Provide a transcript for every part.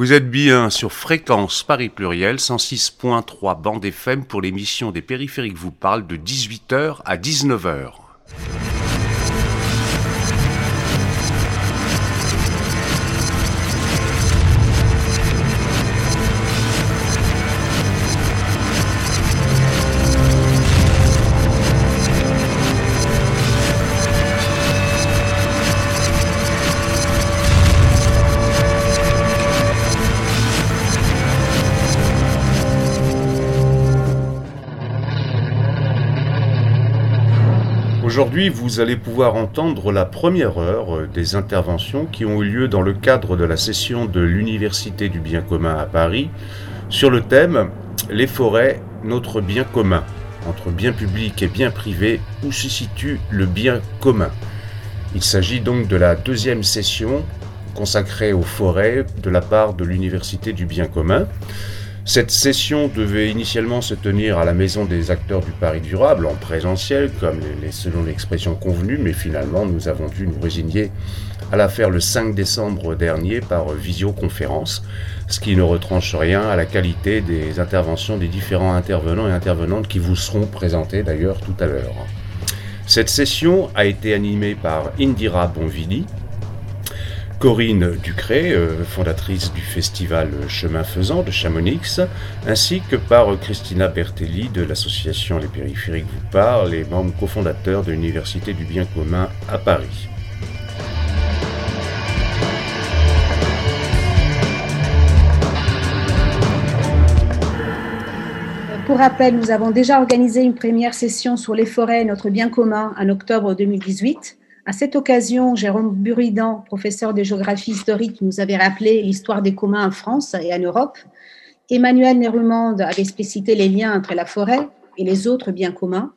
Vous êtes bien sur Fréquence Paris Pluriel 106.3 bande FM pour l'émission des périphériques vous parle de 18h à 19h. Aujourd'hui, vous allez pouvoir entendre la première heure euh, des interventions qui ont eu lieu dans le cadre de la session de l'Université du bien commun à Paris sur le thème Les forêts, notre bien commun. Entre bien public et bien privé, où se situe le bien commun? Il s'agit donc de la deuxième session consacrée aux forêts de la part de l'Université du bien commun. Cette session devait initialement se tenir à la Maison des acteurs du Paris durable, en présentiel, comme les, selon l'expression convenue, mais finalement nous avons dû nous résigner à la faire le 5 décembre dernier par visioconférence, ce qui ne retranche rien à la qualité des interventions des différents intervenants et intervenantes qui vous seront présentés d'ailleurs tout à l'heure. Cette session a été animée par Indira Bonvili, Corinne Ducré, euh, fondatrice du festival Chemin Faisant de Chamonix, ainsi que par Christina Bertelli de l'association Les Périphériques vous parlent et membre cofondateur de l'Université du Bien commun à Paris. Pour rappel, nous avons déjà organisé une première session sur les forêts, notre bien commun, en octobre 2018. À cette occasion, Jérôme Buridan, professeur de géographie historique, nous avait rappelé l'histoire des communs en France et en Europe. Emmanuel Nérumande avait explicité les liens entre la forêt et les autres biens communs,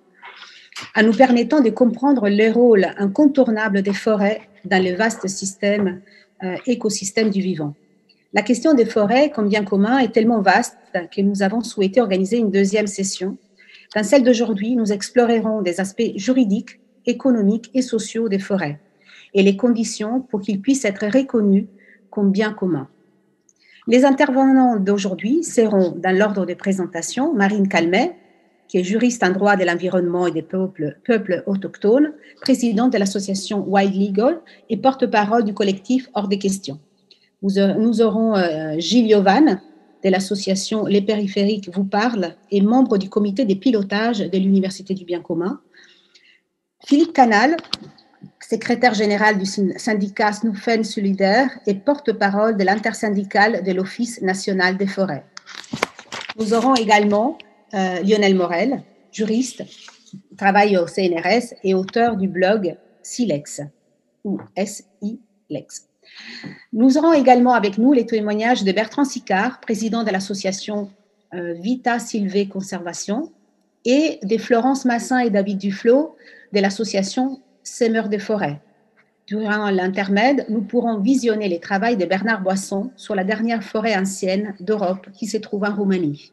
en nous permettant de comprendre le rôle incontournable des forêts dans le vaste système, euh, écosystème du vivant. La question des forêts comme bien commun est tellement vaste que nous avons souhaité organiser une deuxième session. Dans celle d'aujourd'hui, nous explorerons des aspects juridiques économiques et sociaux des forêts et les conditions pour qu'ils puissent être reconnus comme bien commun. Les intervenants d'aujourd'hui seront, dans l'ordre de présentation, Marine Calmet, qui est juriste en droit de l'environnement et des peuples, peuples autochtones, présidente de l'association Wild Legal et porte-parole du collectif Hors des questions. Nous aurons euh, Gilles Yovan, de l'association Les Périphériques vous parle et membre du comité des pilotages de l'Université du bien commun, Philippe Canal, secrétaire général du syndicat Snuffen Solidaire et porte-parole de l'intersyndicale de l'Office national des forêts. Nous aurons également euh, Lionel Morel, juriste, travaille au CNRS et auteur du blog Silex ou S-I-Lex. Nous aurons également avec nous les témoignages de Bertrand Sicard, président de l'association euh, Vita Silvé Conservation, et de Florence Massin et David Duflo, de l'association Semeurs des forêts. Durant l'intermède, nous pourrons visionner les travaux de Bernard Boisson sur la dernière forêt ancienne d'Europe qui se trouve en Roumanie.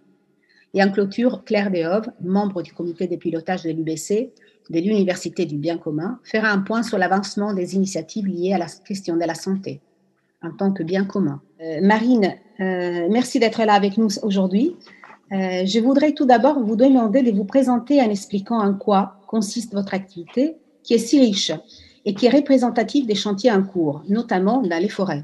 Et en clôture, Claire Dehove, membre du comité de pilotage de l'UBC, de l'Université du bien commun, fera un point sur l'avancement des initiatives liées à la question de la santé en tant que bien commun. Euh, Marine, euh, merci d'être là avec nous aujourd'hui. Euh, je voudrais tout d'abord vous demander de vous présenter en expliquant en quoi consiste votre activité, qui est si riche et qui est représentative des chantiers en cours, notamment dans les forêts.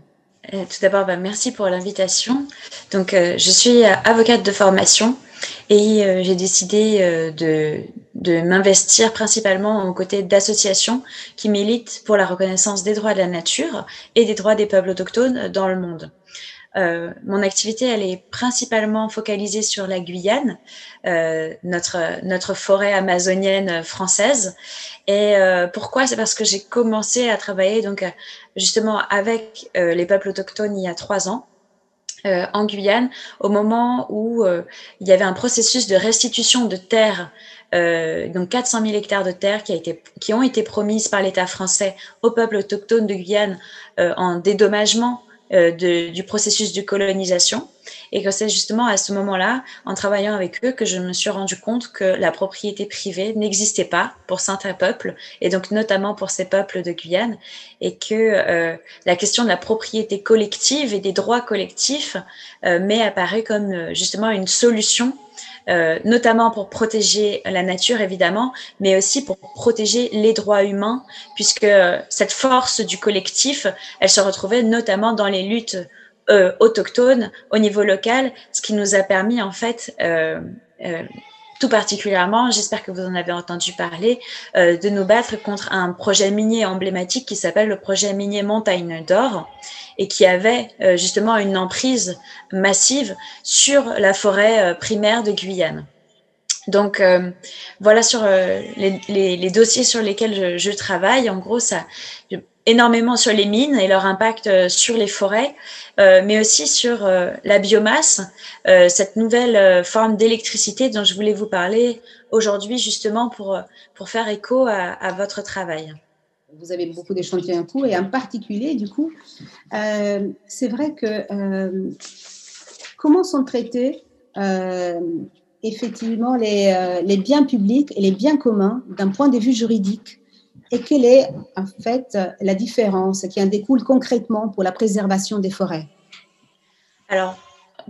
Euh, tout d'abord, bah, merci pour l'invitation. Donc, euh, je suis avocate de formation et j'ai décidé de m'investir principalement aux côtés d'associations qui militent pour la reconnaissance des droits de la nature et des droits des peuples autochtones dans le monde. Euh, mon activité, elle est principalement focalisée sur la Guyane, euh, notre, forêt amazonienne française. Et euh, pourquoi? C'est parce que j'ai commencé à travailler donc justement avec les peuples autochtones il y a trois ans. en Guyane, au moment où il y avait un processus de restitution de terres donc 400 000 hectares de terres qui, ont été promises par l'État français aux peuples autochtones de Guyane en dédommagement du processus de colonisation. Et que c'est justement à ce moment-là, en travaillant avec eux, que je me suis rendu compte que la propriété privée n'existait pas pour certains peuples, et donc notamment pour ces peuples de Guyane, et que euh, la question de la propriété collective et des droits collectifs euh, m'est apparue comme euh, justement une solution euh, notamment pour protéger la nature évidemment, mais aussi pour protéger les droits humains, puisque cette force du collectif, elle se retrouvait notamment dans les luttes euh, autochtones au niveau local, ce qui nous a permis en fait, euh, euh, tout particulièrement, j'espère que vous en avez entendu parler, de nous battre contre un projet minier emblématique qui s'appelle le projet minier Montagne d'Or et qui avait justement une emprise massive sur la forêt primaire de Guyane. Donc voilà sur les, les, les, dossiers sur lesquels je, je, travaille. En gros, ça énormément sur les mines et leur impact sur les forêts, euh, mais aussi sur euh, la biomasse, euh, cette nouvelle forme d'électricité dont je voulais vous parler aujourd'hui justement pour, pour faire écho à, à votre travail. Vous avez beaucoup d'échantillons en cours et en particulier, du coup, c'est vrai que comment sont traités effectivement les, les biens publics et les biens communs d'un point de vue juridique? Et quelle est en fait la différence qui en découle concrètement pour la préservation des forêts? Alors,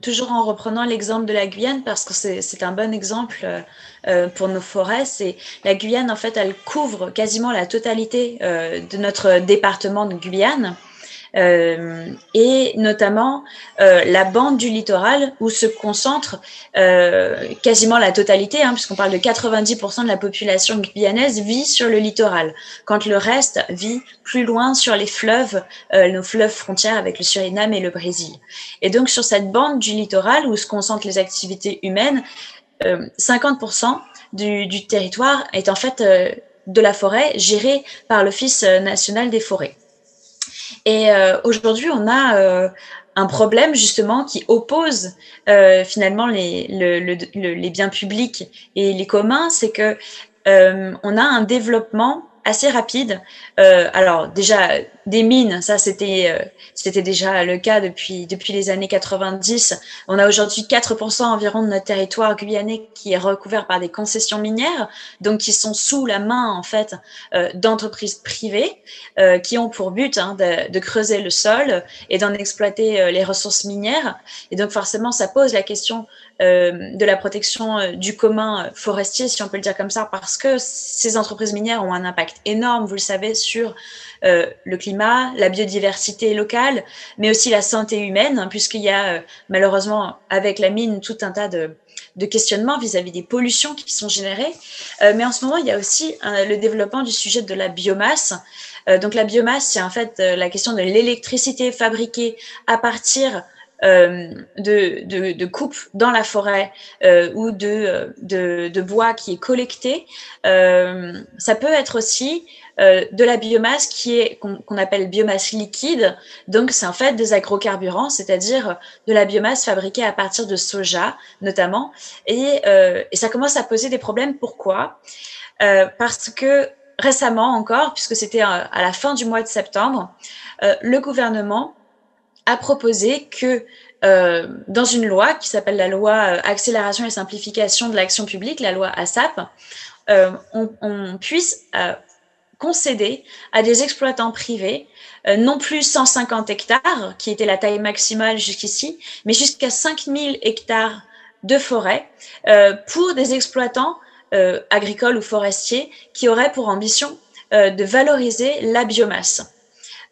toujours en reprenant l'exemple de la Guyane, parce que c'est un bon exemple euh, euh, pour nos forêts, c'est la Guyane, en fait, elle couvre quasiment la totalité euh, de notre département de Guyane. Euh, et notamment euh, la bande du littoral où se concentre euh, quasiment la totalité, hein, puisqu'on parle de 90% de la population guyanaise vit sur le littoral, quand le reste vit plus loin sur les fleuves, nos fleuves frontières avec le Suriname et le Brésil. Et donc sur cette bande du littoral où se concentrent les activités humaines, 50% du, du, territoire est en fait de la forêt gérée par l'Office national des forêts. Et euh, aujourd'hui, on a euh, un problème justement qui oppose euh, finalement les, les biens publics et les communs, c'est que on a un développement assez rapide. Alors déjà des mines, ça c'était euh, c'était déjà le cas depuis depuis les années 90. On a aujourd'hui 4% environ de notre territoire guyanais qui est recouvert par des concessions minières, donc qui sont sous la main en fait euh, d'entreprises privées euh, qui ont pour but hein, de, creuser le sol et d'en exploiter les ressources minières. Et donc forcément ça pose la question de la protection du commun forestier, si on peut le dire comme ça, parce que ces entreprises minières ont un impact énorme, vous le savez, sur euh, le climat, la biodiversité locale, mais aussi la santé humaine, hein, puisqu'il y a malheureusement avec la mine tout un tas de, de questionnements vis-à-vis des pollutions qui sont générées. mais en ce moment, il y a aussi le développement du sujet de la biomasse. donc la biomasse, c'est en fait la question de l'électricité fabriquée à partir euh, de, de, de, coupe dans la forêt euh, ou de, de, de, bois qui est collecté. Euh, ça peut être aussi euh, de la biomasse qui est qu'on appelle biomasse liquide. Donc c'est en fait des agrocarburants, c'est-à-dire de la biomasse fabriquée à partir de soja notamment. Et, euh, et ça commence à poser des problèmes. Pourquoi? Parce que récemment encore, puisque c'était à la fin du mois de septembre, le gouvernement a proposé que euh, dans une loi qui s'appelle la loi euh, accélération et simplification de l'action publique, la loi ASAP, euh, on, on, puisse euh, concéder à des exploitants privés euh, non plus 150 hectares, qui était la taille maximale jusqu'ici, mais jusqu'à 5000 hectares de forêt pour des exploitants agricoles ou forestiers qui auraient pour ambition de valoriser la biomasse.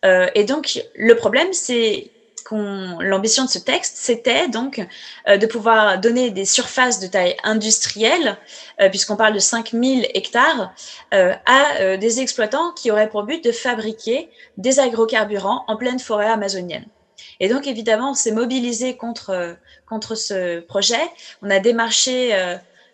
et donc, le problème, c'est l'ambition de ce texte, c'était donc euh, de pouvoir donner des surfaces de taille industrielle, euh, puisqu'on parle de 5000 hectares, euh, à des exploitants qui auraient pour but de fabriquer des agrocarburants en pleine forêt amazonienne. Et donc, évidemment, on s'est mobilisé contre, contre ce projet. On a démarché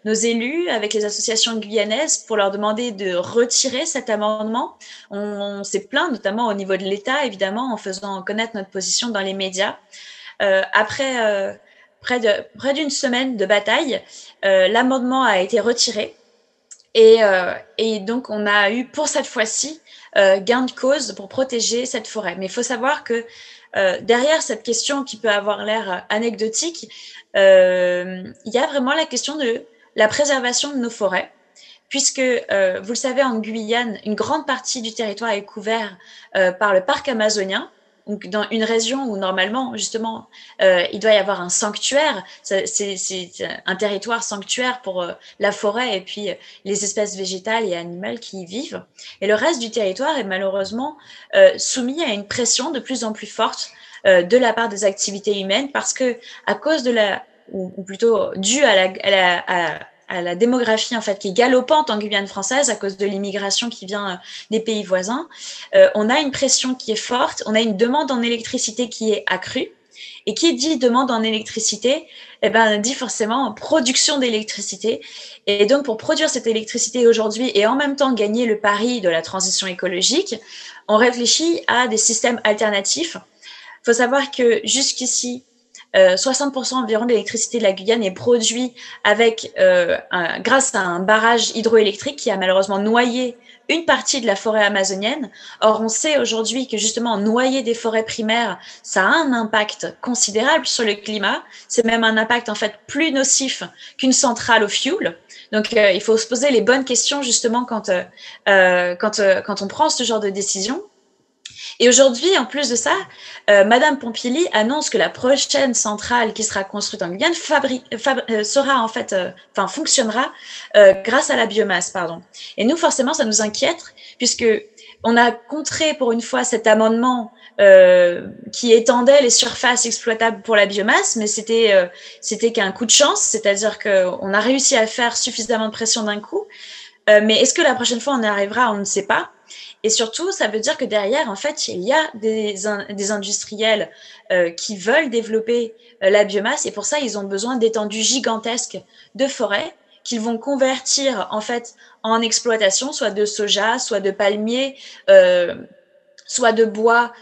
nos élus avec les associations guyanaises pour leur demander de retirer cet amendement. On, s'est plaint, notamment au niveau de l'État, évidemment, en faisant connaître notre position dans les médias. Euh, après euh, près d'une semaine de bataille, euh, l'amendement a été retiré. Et, donc, on a eu pour cette fois-ci gain de cause pour protéger cette forêt. Mais il faut savoir que derrière cette question qui peut avoir l'air anecdotique, il y a vraiment la question de la préservation de nos forêts puisque, vous le savez, en Guyane, une grande partie du territoire est couvert par le parc amazonien, donc dans une région où normalement, justement, euh, il doit y avoir un sanctuaire, c'est un territoire sanctuaire pour euh, la forêt et puis euh, les espèces végétales et animales qui y vivent. Et le reste du territoire est malheureusement soumis à une pression de plus en plus forte de la part des activités humaines parce que à cause de la ou, plutôt dû à la, à la, à à la démographie en fait qui est galopante en Guyane française à cause de l'immigration qui vient euh, des pays voisins. Euh, on a une pression qui est forte, on a une demande en électricité qui est accrue. Et qui dit demande en électricité, eh ben, dit forcément production d'électricité. Et donc, pour produire cette électricité aujourd'hui et en même temps gagner le pari de la transition écologique, on réfléchit à des systèmes alternatifs. Il faut savoir que jusqu'ici, 60% euh, environ de l'électricité de la Guyane est produit avec, euh, grâce à un barrage hydroélectrique qui a malheureusement noyé une partie de la forêt amazonienne. Or, on sait aujourd'hui que justement noyer des forêts primaires, ça a un impact considérable sur le climat. C'est même un impact en fait plus nocif qu'une centrale au fioul. Donc, euh, il faut se poser les bonnes questions justement quand quand quand on prend ce genre de décision. Et aujourd'hui, en plus de ça, euh, Madame Pompili annonce que la prochaine centrale qui sera construite en Guyane euh, sera en fait, euh, enfin fonctionnera grâce à la biomasse, pardon. Et nous, forcément, ça nous inquiète puisque on a contré pour une fois cet amendement qui étendait les surfaces exploitables pour la biomasse, mais c'était c'était qu'un coup de chance, c'est-à-dire qu'on a réussi à faire suffisamment de pression d'un coup. mais est-ce que la prochaine fois on y arrivera On ne sait pas. Et surtout, ça veut dire que derrière, en fait, il y a des, industriels euh, qui veulent développer euh, la biomasse. Et pour ça, ils ont besoin d'étendues gigantesques de forêts qu'ils vont convertir en fait en exploitation, soit de soja, soit de palmiers, euh, soit de bois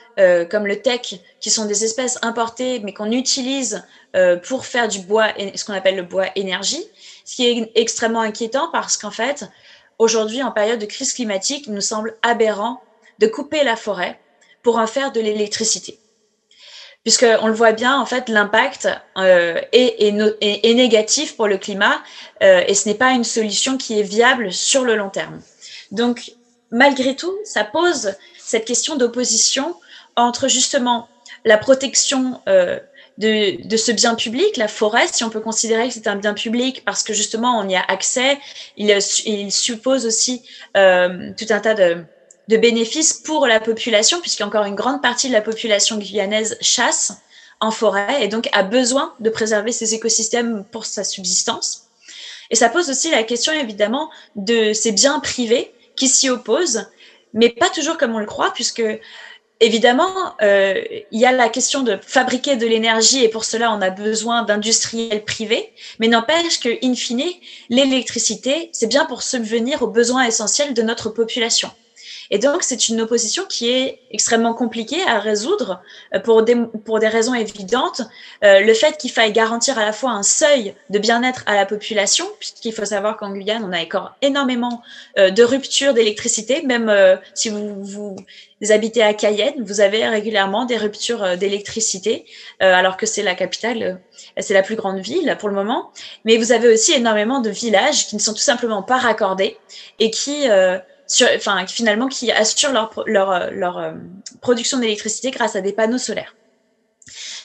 comme le teck, qui sont des espèces importées mais qu'on utilise pour faire du bois, ce qu'on appelle le bois énergie, ce qui est extrêmement inquiétant parce qu'en fait, aujourd'hui, en période de crise climatique, il nous semble aberrant de couper la forêt pour en faire de l'électricité. Puisqu'on le voit bien, en fait, l'impact euh, est, est, négatif pour le climat euh, et ce n'est pas une solution qui est viable sur le long terme. Donc, malgré tout, ça pose cette question d'opposition entre justement la protection euh, de, ce bien public, la forêt, si on peut considérer que c'est un bien public parce que justement on y a accès, il, il suppose aussi euh, tout un tas de, de bénéfices pour la population, puisqu'encore une grande partie de la population guyanaise chasse en forêt et donc a besoin de préserver ses écosystèmes pour sa subsistance. Et ça pose aussi la question évidemment de ces biens privés qui s'y opposent, mais pas toujours comme on le croit, puisque Évidemment, euh, il y a la question de fabriquer de l'énergie et pour cela, on a besoin d'industriels privés, mais n'empêche que, in fine, l'électricité, c'est bien pour subvenir aux besoins essentiels de notre population. Et donc, c'est une opposition qui est extrêmement compliquée à résoudre euh, pour des, pour des raisons évidentes. Euh, le fait qu'il faille garantir à la fois un seuil de bien-être à la population, puisqu'il faut savoir qu'en Guyane, on a encore énormément euh, de ruptures d'électricité, même si vous, vous habitez à Cayenne, vous avez régulièrement des ruptures d'électricité, alors que c'est la capitale, c'est la plus grande ville pour le moment. Mais vous avez aussi énormément de villages qui ne sont tout simplement pas raccordés et qui finalement, qui assurent leur, euh, production d'électricité grâce à des panneaux solaires.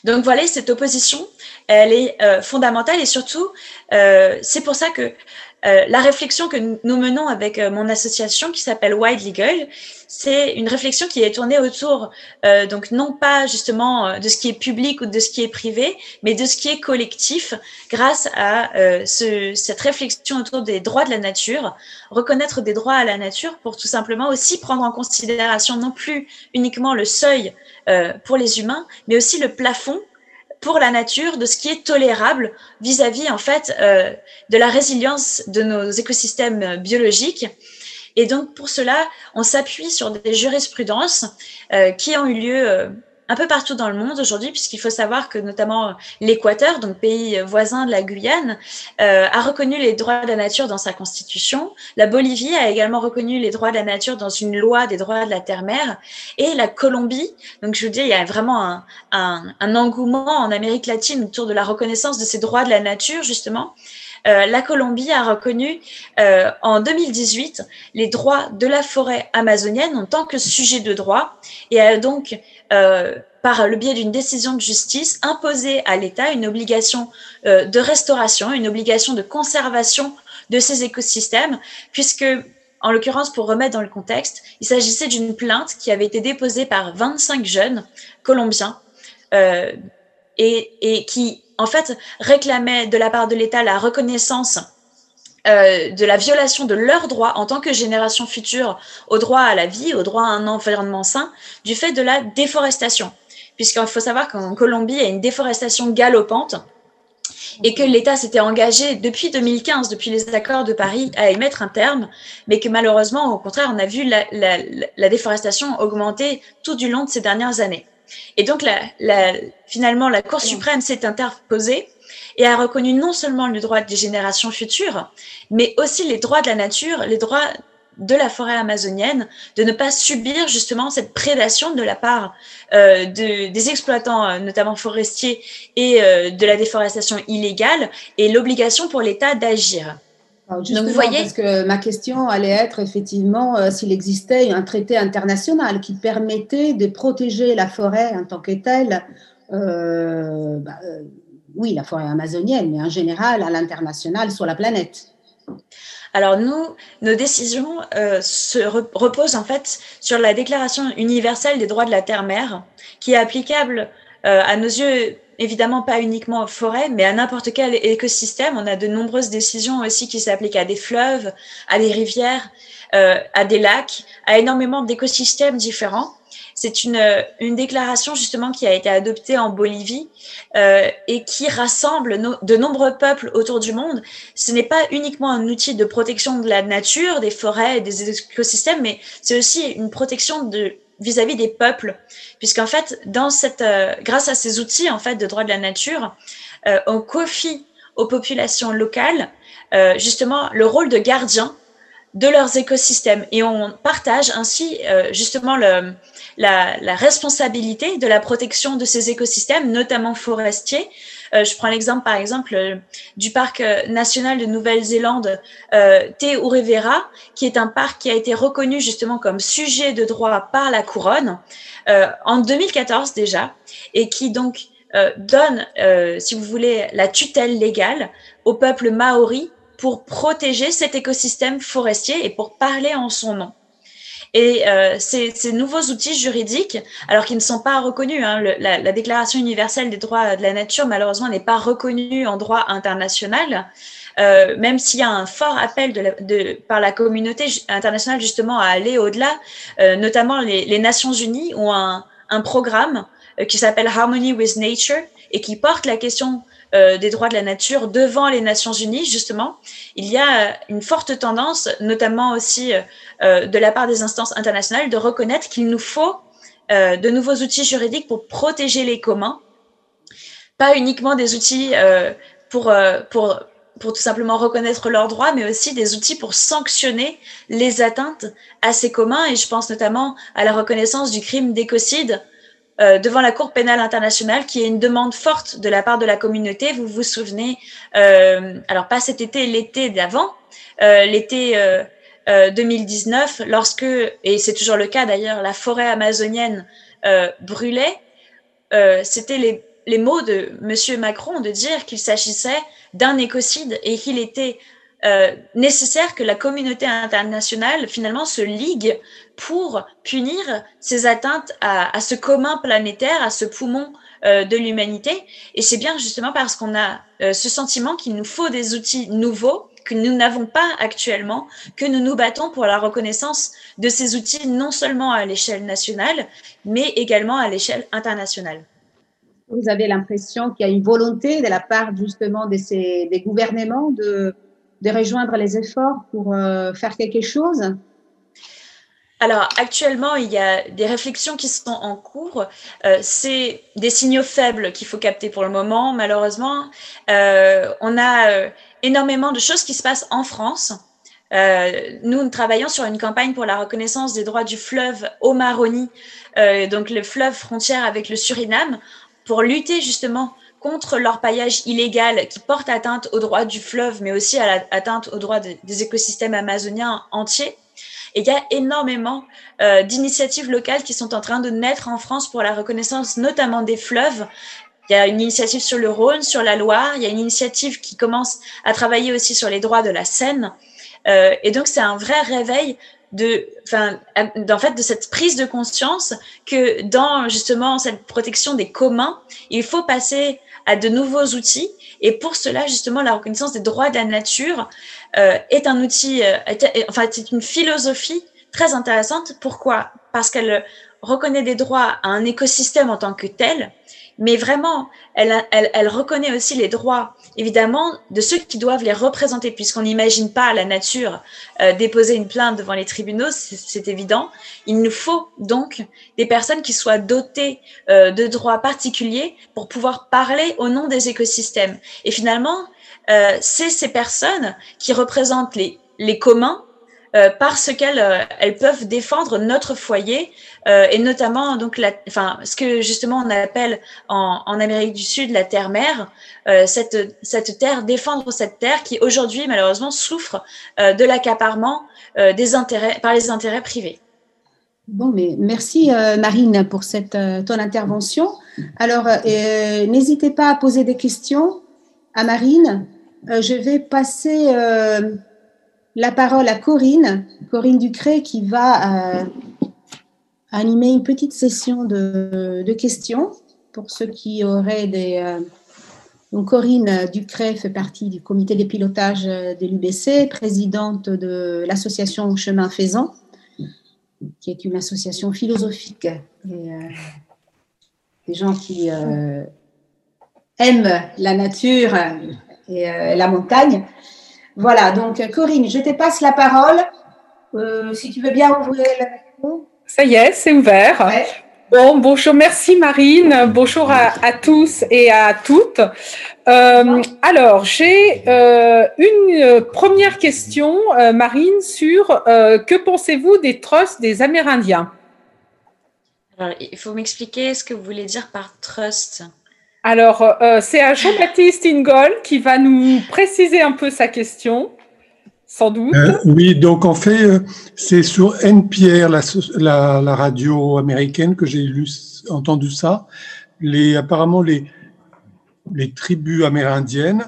Donc voilà, cette opposition, elle est euh, fondamentale et surtout, euh, c'est pour ça que euh, la réflexion que nous menons avec euh, mon association qui s'appelle Wide Legal, c'est une réflexion qui est tournée autour, euh, donc non pas justement de ce qui est public ou de ce qui est privé, mais de ce qui est collectif, grâce à ce, cette réflexion autour des droits de la nature, reconnaître des droits à la nature pour tout simplement aussi prendre en considération non plus uniquement le seuil pour les humains, mais aussi le plafond pour la nature, de ce qui est tolérable vis-à-vis en fait euh, de la résilience de nos écosystèmes biologiques. Et donc pour cela, on s'appuie sur des jurisprudences euh, qui ont eu lieu euh, un peu partout dans le monde aujourd'hui, puisqu'il faut savoir que notamment l'Équateur, donc pays voisin de la Guyane, euh, a reconnu les droits de la nature dans sa constitution. La Bolivie a également reconnu les droits de la nature dans une loi des droits de la terre-mer. Et la Colombie, donc je vous dis, il y a vraiment un, un, un engouement en Amérique latine autour de la reconnaissance de ces droits de la nature, justement. Euh, la Colombie a reconnu euh, en 2018 les droits de la forêt amazonienne en tant que sujet de droit et a donc euh, par le biais d'une décision de justice, imposé à l'État une obligation de restauration, une obligation de conservation de ces écosystèmes, puisque, en l'occurrence, pour remettre dans le contexte, il s'agissait d'une plainte qui avait été déposée par 25 jeunes colombiens euh, et, et, qui en fait, réclamaient de la part de l'État la reconnaissance euh, de la violation de leurs droits en tant que génération future au droit à la vie, au droit à un environnement sain, du fait de la déforestation. Puisqu'il faut savoir qu'en Colombie, il y a une déforestation galopante et que l'État s'était engagé depuis 2015, depuis les accords de Paris, à y mettre un terme, mais que malheureusement, au contraire, on a vu la, la, la déforestation augmenter tout du long de ces dernières années. Et donc, la, finalement, la Cour suprême s'est interposée et a reconnu non seulement le droit des générations futures, mais aussi les droits de la nature, les droits de la forêt amazonienne, de ne pas subir justement cette prédation de la part euh, de, des exploitants, euh, notamment forestiers, et euh, de la déforestation illégale, et l'obligation pour l'État d'agir. Donc, vous voyez, parce que ma question allait être effectivement s'il existait un traité international qui permettait de protéger la forêt en tant que telle, bah, oui, la forêt amazonienne, mais en général à l'international sur la planète. Alors nous, nos décisions se reposent en fait sur la Déclaration universelle des droits de la terre-mer, qui est applicable à nos yeux évidemment pas uniquement aux forêts, mais à n'importe quel écosystème. On a de nombreuses décisions aussi qui s'appliquent à des fleuves, à des rivières, euh, à des lacs, à énormément d'écosystèmes différents. C'est une, une déclaration justement qui a été adoptée en Bolivie euh, et qui rassemble de nombreux peuples autour du monde. Ce n'est pas uniquement un outil de protection de la nature, des forêts et des écosystèmes, mais c'est aussi une protection vis-à-vis des peuples, puisqu'en fait, dans cette, euh, grâce à ces outils en fait de droit de la nature, euh, on confie aux populations locales justement le rôle de gardien de leurs écosystèmes et on partage ainsi justement le, la, la, responsabilité de la protection de ces écosystèmes, notamment forestiers, euh, je prends l'exemple, par exemple, euh, du parc euh, national de Nouvelle-Zélande, Te Urevera, qui est un parc qui a été reconnu justement comme sujet de droit par la couronne en 2014 déjà, et qui donc donne, si vous voulez, la tutelle légale au peuple maori pour protéger cet écosystème forestier et pour parler en son nom. Et euh, ces, ces, nouveaux outils juridiques, alors qu'ils ne sont pas reconnus, hein, la, la, Déclaration universelle des droits de la nature, malheureusement, n'est pas reconnue en droit international, euh, même s'il y a un fort appel de la, de, par la communauté internationale justement à aller au-delà, euh, notamment les, les, Nations Unies ont un, un programme euh, qui s'appelle Harmony with Nature et qui porte la question euh, des droits de la nature devant les Nations Unies, justement, il y a une forte tendance, notamment aussi euh, de la part des instances internationales, de reconnaître qu'il nous faut euh, de nouveaux outils juridiques pour protéger les communs, pas uniquement des outils pour, pour, pour tout simplement reconnaître leurs droits, mais aussi des outils pour sanctionner les atteintes à ces communs. Et je pense notamment à la reconnaissance du crime d'écocide euh, devant la Cour pénale internationale, qui est une demande forte de la part de la communauté. Vous vous souvenez, euh, alors pas cet été, l'été d'avant, euh, l'été 2019, euh, lorsque, et c'est toujours le cas d'ailleurs, la forêt amazonienne brûlait, c'était les, les mots de Monsieur Macron de dire qu'il s'agissait d'un écocide et qu'il était euh, nécessaire que la communauté internationale finalement se ligue pour punir ces atteintes à, à ce commun planétaire, à ce poumon euh, de l'humanité. Et c'est bien justement parce qu'on a euh, ce sentiment qu'il nous faut des outils nouveaux que nous n'avons pas actuellement, que nous nous battons pour la reconnaissance de ces outils non seulement à l'échelle nationale, mais également à l'échelle internationale. Vous avez l'impression qu'il y a une volonté de la part justement de ces, des gouvernements de, de rejoindre les efforts pour euh, faire quelque chose? Alors actuellement, il y a des réflexions qui sont en cours. Euh, c'est des signaux faibles qu'il faut capter pour le moment. Malheureusement, euh, on a énormément de choses qui se passent en France. nous, nous travaillons sur une campagne pour la reconnaissance des droits du fleuve Omaroni, donc le fleuve frontière avec le Suriname, pour lutter justement contre l'orpaillage illégal qui porte atteinte aux droits du fleuve, mais aussi à l'atteinte aux droits des écosystèmes amazoniens entiers. Et il y a énormément euh, d'initiatives locales qui sont en train de naître en France pour la reconnaissance notamment des fleuves. Il y a une initiative sur le Rhône, sur la Loire. Il y a une initiative qui commence à travailler aussi sur les droits de la Seine. Euh, et donc, c'est un vrai réveil de, enfin, en fait, de cette prise de conscience que dans justement cette protection des communs, il faut passer à de nouveaux outils. Et pour cela, justement, la reconnaissance des droits de la nature euh, est un outil, euh, enfin, c'est une philosophie très intéressante. Pourquoi? Parce qu'elle reconnaît des droits à un écosystème en tant que tel, mais vraiment, elle, elle, elle, reconnaît aussi les droits, évidemment, de ceux qui doivent les représenter, puisqu'on n'imagine pas la nature euh, déposer une plainte devant les tribunaux, c'est évident. Il nous faut donc des personnes qui soient dotées euh, de droits particuliers pour pouvoir parler au nom des écosystèmes. Et finalement, euh, c'est ces personnes qui représentent les, les communs euh, parce qu'elles euh, peuvent défendre notre foyer euh, et notamment donc enfin ce que justement on appelle en, Amérique du Sud la terre-mère, cette cette terre défendre cette terre qui aujourd'hui malheureusement souffre de l'accaparement des par les intérêts privés. Bon, mais merci Marine pour cette ton intervention. Alors n'hésitez pas à poser des questions à Marine. je vais passer la parole à Corinne, Corinne Ducré, qui va euh, animer une petite session de, questions pour ceux qui auraient des. Euh, donc Corinne Ducré fait partie du comité de pilotage de l'UBC, présidente de l'association Chemin Faisant, qui est une association philosophique et euh, des gens qui aiment la nature et la montagne. Voilà, donc Corinne, je te passe la parole. Euh, si tu veux bien ouvrir la micro. Ça y est, c'est ouvert. Bon, bonjour, merci Marine, bonjour à, tous et à toutes. Euh, alors, j'ai euh, une première question, Marine, sur que pensez-vous des trusts des Amérindiens? Alors, Il faut m'expliquer ce que vous voulez dire par trust. Alors, euh, c'est à Jean-Baptiste Ingol qui va nous préciser un peu sa question, sans doute. Euh, oui, donc en fait, euh, c'est sur NPR, la, la, radio américaine, que j'ai entendu ça. Apparemment, les, tribus amérindiennes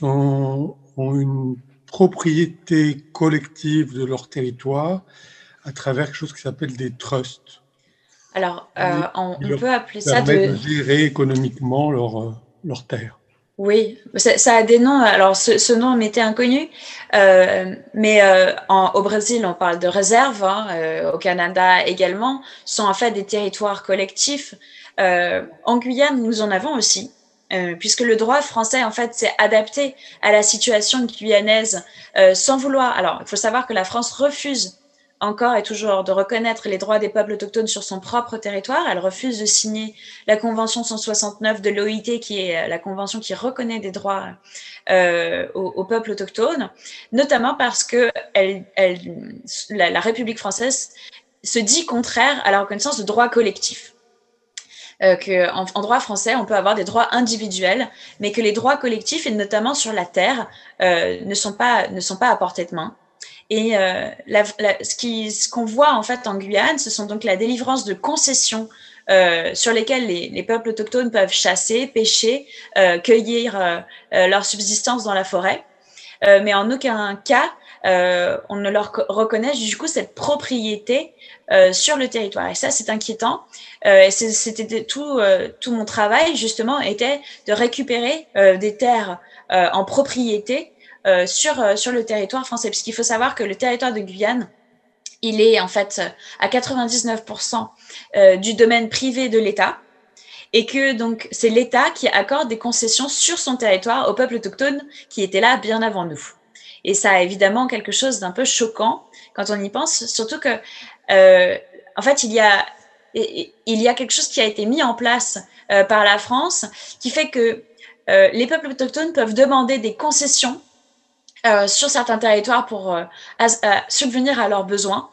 ont une propriété collective de leur territoire à travers quelque chose qui s'appelle des trusts. Alors, euh, on, peut appeler ça de... gérer économiquement leur, euh, leur terre. Oui, ça, a des noms. Alors, ce, nom m'était inconnu, euh, mais au Brésil, on parle de réserves, hein, au Canada également, sont en fait des territoires collectifs. en Guyane, nous en avons aussi, puisque le droit français, en fait, s'est adapté à la situation guyanaise sans vouloir. Alors, il faut savoir que la France refuse encore et toujours de reconnaître les droits des peuples autochtones sur son propre territoire. Elle refuse de signer la Convention 169 de l'OIT, qui est euh, la convention qui reconnaît des droits euh, aux, peuples autochtones, notamment parce que la, République française se dit contraire à la reconnaissance de droits collectifs. Euh, en, droit français, on peut avoir des droits individuels, mais que les droits collectifs, et notamment sur la terre, ne, sont pas, ne sont pas à portée de main. Et euh, la, ce qu'on voit en fait en Guyane, ce sont donc la délivrance de concessions euh, sur lesquelles les, les, peuples autochtones peuvent chasser, pêcher, euh, cueillir euh, euh, leur subsistance dans la forêt. Euh, mais en aucun cas, on ne leur reconnaît du coup cette propriété sur le territoire. Et ça, c'est inquiétant. et c'était tout, tout mon travail justement était de récupérer des terres en propriété sur, euh, sur le territoire français. Puisqu'il faut savoir que le territoire de Guyane, il est en fait à 99% euh, du domaine privé de l'État et que donc c'est l'État qui accorde des concessions sur son territoire aux peuples autochtones qui étaient là bien avant nous. Et ça a évidemment quelque chose d'un peu choquant quand on y pense, surtout que en fait, il y a il y a quelque chose qui a été mis en place par la France qui fait que les peuples autochtones peuvent demander des concessions sur certains territoires pour subvenir à leurs besoins.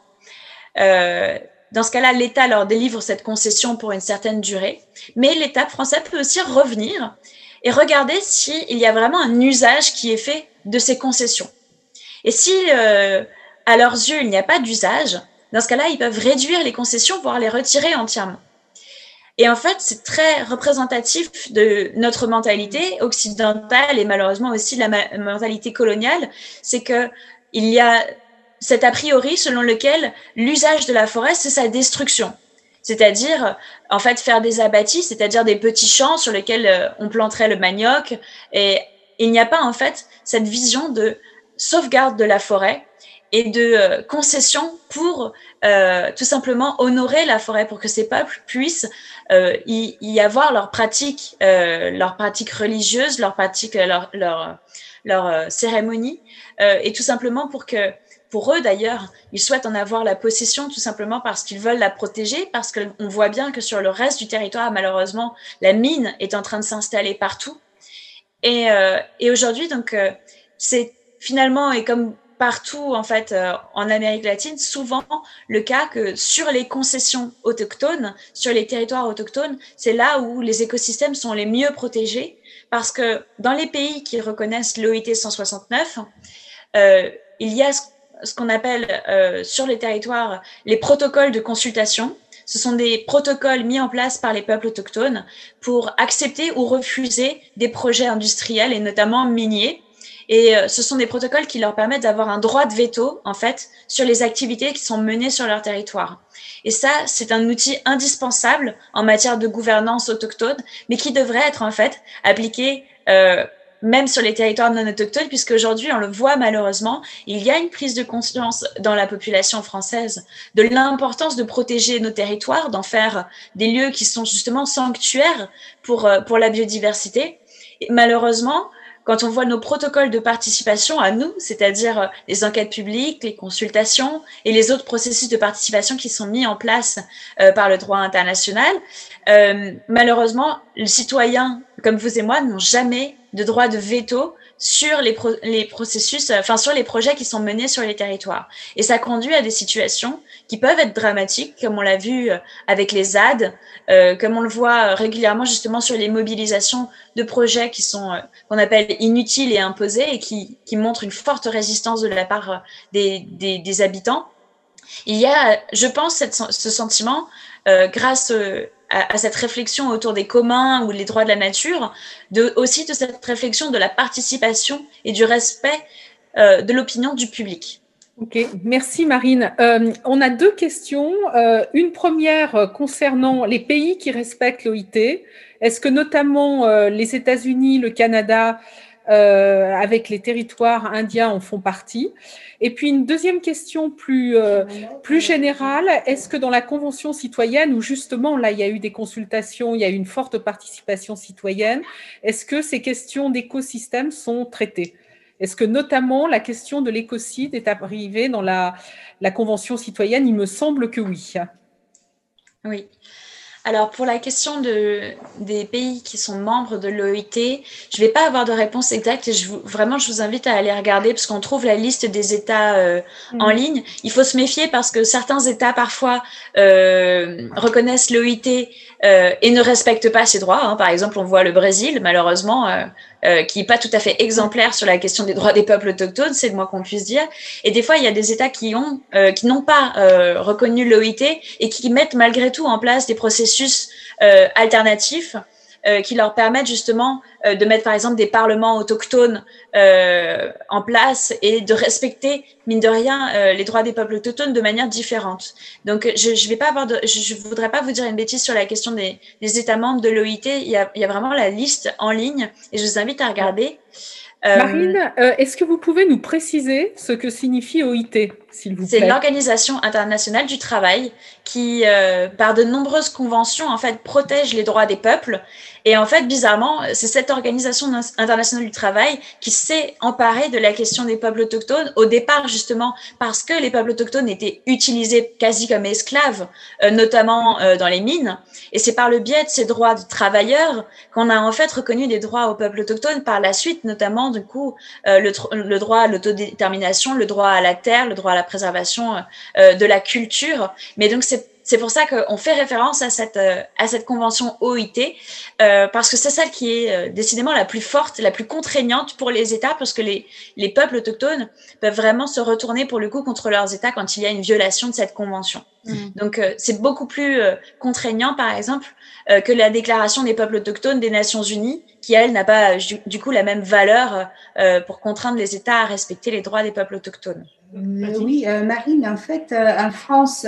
Dans ce cas-là, l'État leur délivre cette concession pour une certaine durée, mais l'État français peut aussi revenir et regarder s'il y a vraiment un usage qui est fait de ces concessions. Et si, euh, à leurs yeux, il n'y a pas d'usage, dans ce cas-là, ils peuvent réduire les concessions, voire les retirer entièrement. Et en fait, c'est très représentatif de notre mentalité occidentale et malheureusement aussi de la mentalité coloniale, c'est que il y a cet a priori selon lequel l'usage de la forêt, c'est sa destruction. C'est-à-dire, en fait, faire des abattis, c'est-à-dire des petits champs sur lesquels euh, on planterait le manioc. Et il n'y a pas, en fait, cette vision de sauvegarde de la forêt et de euh, concession pour euh, tout simplement honorer la forêt pour que ces peuples puissent y, avoir leurs pratiques, leurs pratiques religieuses, leurs pratiques, leurs leur, leur, cérémonies, et tout simplement pour que pour eux d'ailleurs, ils souhaitent en avoir la possession tout simplement parce qu'ils veulent la protéger, parce qu'on voit bien que sur le reste du territoire, malheureusement, la mine est en train de s'installer partout. Et, euh, aujourd'hui, donc, euh, c'est finalement, et comme partout en fait euh, en Amérique latine, souvent le cas que sur les concessions autochtones, sur les territoires autochtones, c'est là où les écosystèmes sont les mieux protégés parce que dans les pays qui reconnaissent l'OIT 169, il y a ce qu'on appelle euh, sur les territoires les protocoles de consultation. Ce sont des protocoles mis en place par les peuples autochtones pour accepter ou refuser des projets industriels et notamment miniers. Et euh, ce sont des protocoles qui leur permettent d'avoir un droit de veto, en fait, sur les activités qui sont menées sur leur territoire. Et ça, c'est un outil indispensable en matière de gouvernance autochtone, mais qui devrait être, en fait, appliqué euh, même sur les territoires non autochtones, puisque aujourd'hui, on le voit malheureusement, il y a une prise de conscience dans la population française de l'importance de protéger nos territoires, d'en faire des lieux qui sont justement sanctuaires pour, euh, pour la biodiversité. Malheureusement, quand on voit nos protocoles de participation à nous, c'est-à-dire euh, les enquêtes publiques, les consultations et les autres processus de participation qui sont mis en place euh, par le droit international, euh, malheureusement, les citoyens comme vous et moi n'ont jamais de droit de veto sur les, les processus, euh, enfin sur les projets qui sont menés sur les territoires. Et ça conduit à des situations qui peuvent être dramatiques, comme on l'a vu euh, avec les ZAD, euh, comme on le voit régulièrement justement sur les mobilisations de projets qui sont qu'on appelle inutiles et imposés et qui, qui montrent une forte résistance de la part des, des, habitants. Il y a, je pense, cette, ce sentiment euh, grâce à, cette réflexion autour des communs ou les droits de la nature, aussi de cette réflexion de la participation et du respect euh, de l'opinion du public. Ok, merci Marine. Euh, on a deux questions. Euh, une première concernant les pays qui respectent l'OIT. Est-ce que notamment les États-Unis, le Canada, avec les territoires indiens en font partie et puis une deuxième question plus, euh, plus générale, est-ce que dans la Convention citoyenne, où justement là il y a eu des consultations, il y a eu une forte participation citoyenne, est-ce que ces questions d'écosystème sont traitées? Est-ce que notamment la question de l'écocide est arrivée dans la Convention citoyenne? Il me semble que oui. Oui. Alors, pour la question de, des pays qui sont membres de l'OIT, je ne vais pas avoir de réponse exacte et je vraiment, je vous invite à aller regarder parce qu'on trouve la liste des États euh, en mm. ligne. Il faut se méfier parce que certains États, parfois, euh, reconnaissent l'OIT euh, et ne respectent pas ses droits. Hein. Par exemple, on voit le Brésil, malheureusement, euh, qui n'est pas tout à fait exemplaire sur la question des droits des peuples autochtones, c'est le moins qu'on puisse dire. Et des fois, il y a des États qui ont, euh, qui n'ont pas euh, reconnu l'OIT et qui mettent malgré tout en place des processus alternatifs euh, qui leur permettent justement euh, de mettre par exemple des parlements autochtones euh, en place et de respecter mine de rien les droits des peuples autochtones de manière différente. Donc je je vais pas avoir de, je, voudrais pas vous dire une bêtise sur la question des, des États membres de l'OIT. Il y, a, il y a vraiment la liste en ligne et je vous invite à regarder. Marine, est-ce que vous pouvez nous préciser ce que signifie OIT s'il vous plaît? C'est l'Organisation internationale du travail qui, euh, par de nombreuses conventions, en fait, protège les droits des peuples. Et en fait, bizarrement, c'est cette Organisation internationale du travail qui s'est emparée de la question des peuples autochtones au départ, justement, parce que les peuples autochtones étaient utilisés quasi comme esclaves, euh, notamment euh, dans les mines. Et c'est par le biais de ces droits de travailleurs qu'on a en fait reconnu des droits aux peuples autochtones par la suite, notamment, du coup, le, le, droit à l'autodétermination, le droit à la terre, le droit à la préservation de la culture. Mais donc, c'est c'est pour ça qu'on fait référence à cette, euh, à cette convention OIT, euh, parce que c'est celle qui est euh, décidément la plus forte, la plus contraignante pour les États, parce que les, les peuples autochtones peuvent vraiment se retourner pour le coup contre leurs États quand il y a une violation de cette convention. Mmh. Donc c'est beaucoup plus contraignant, par exemple, que la Déclaration des peuples autochtones des Nations Unies, qui elle n'a pas du, coup la même valeur pour contraindre les États à respecter les droits des peuples autochtones. oui, Marine, en fait, en France,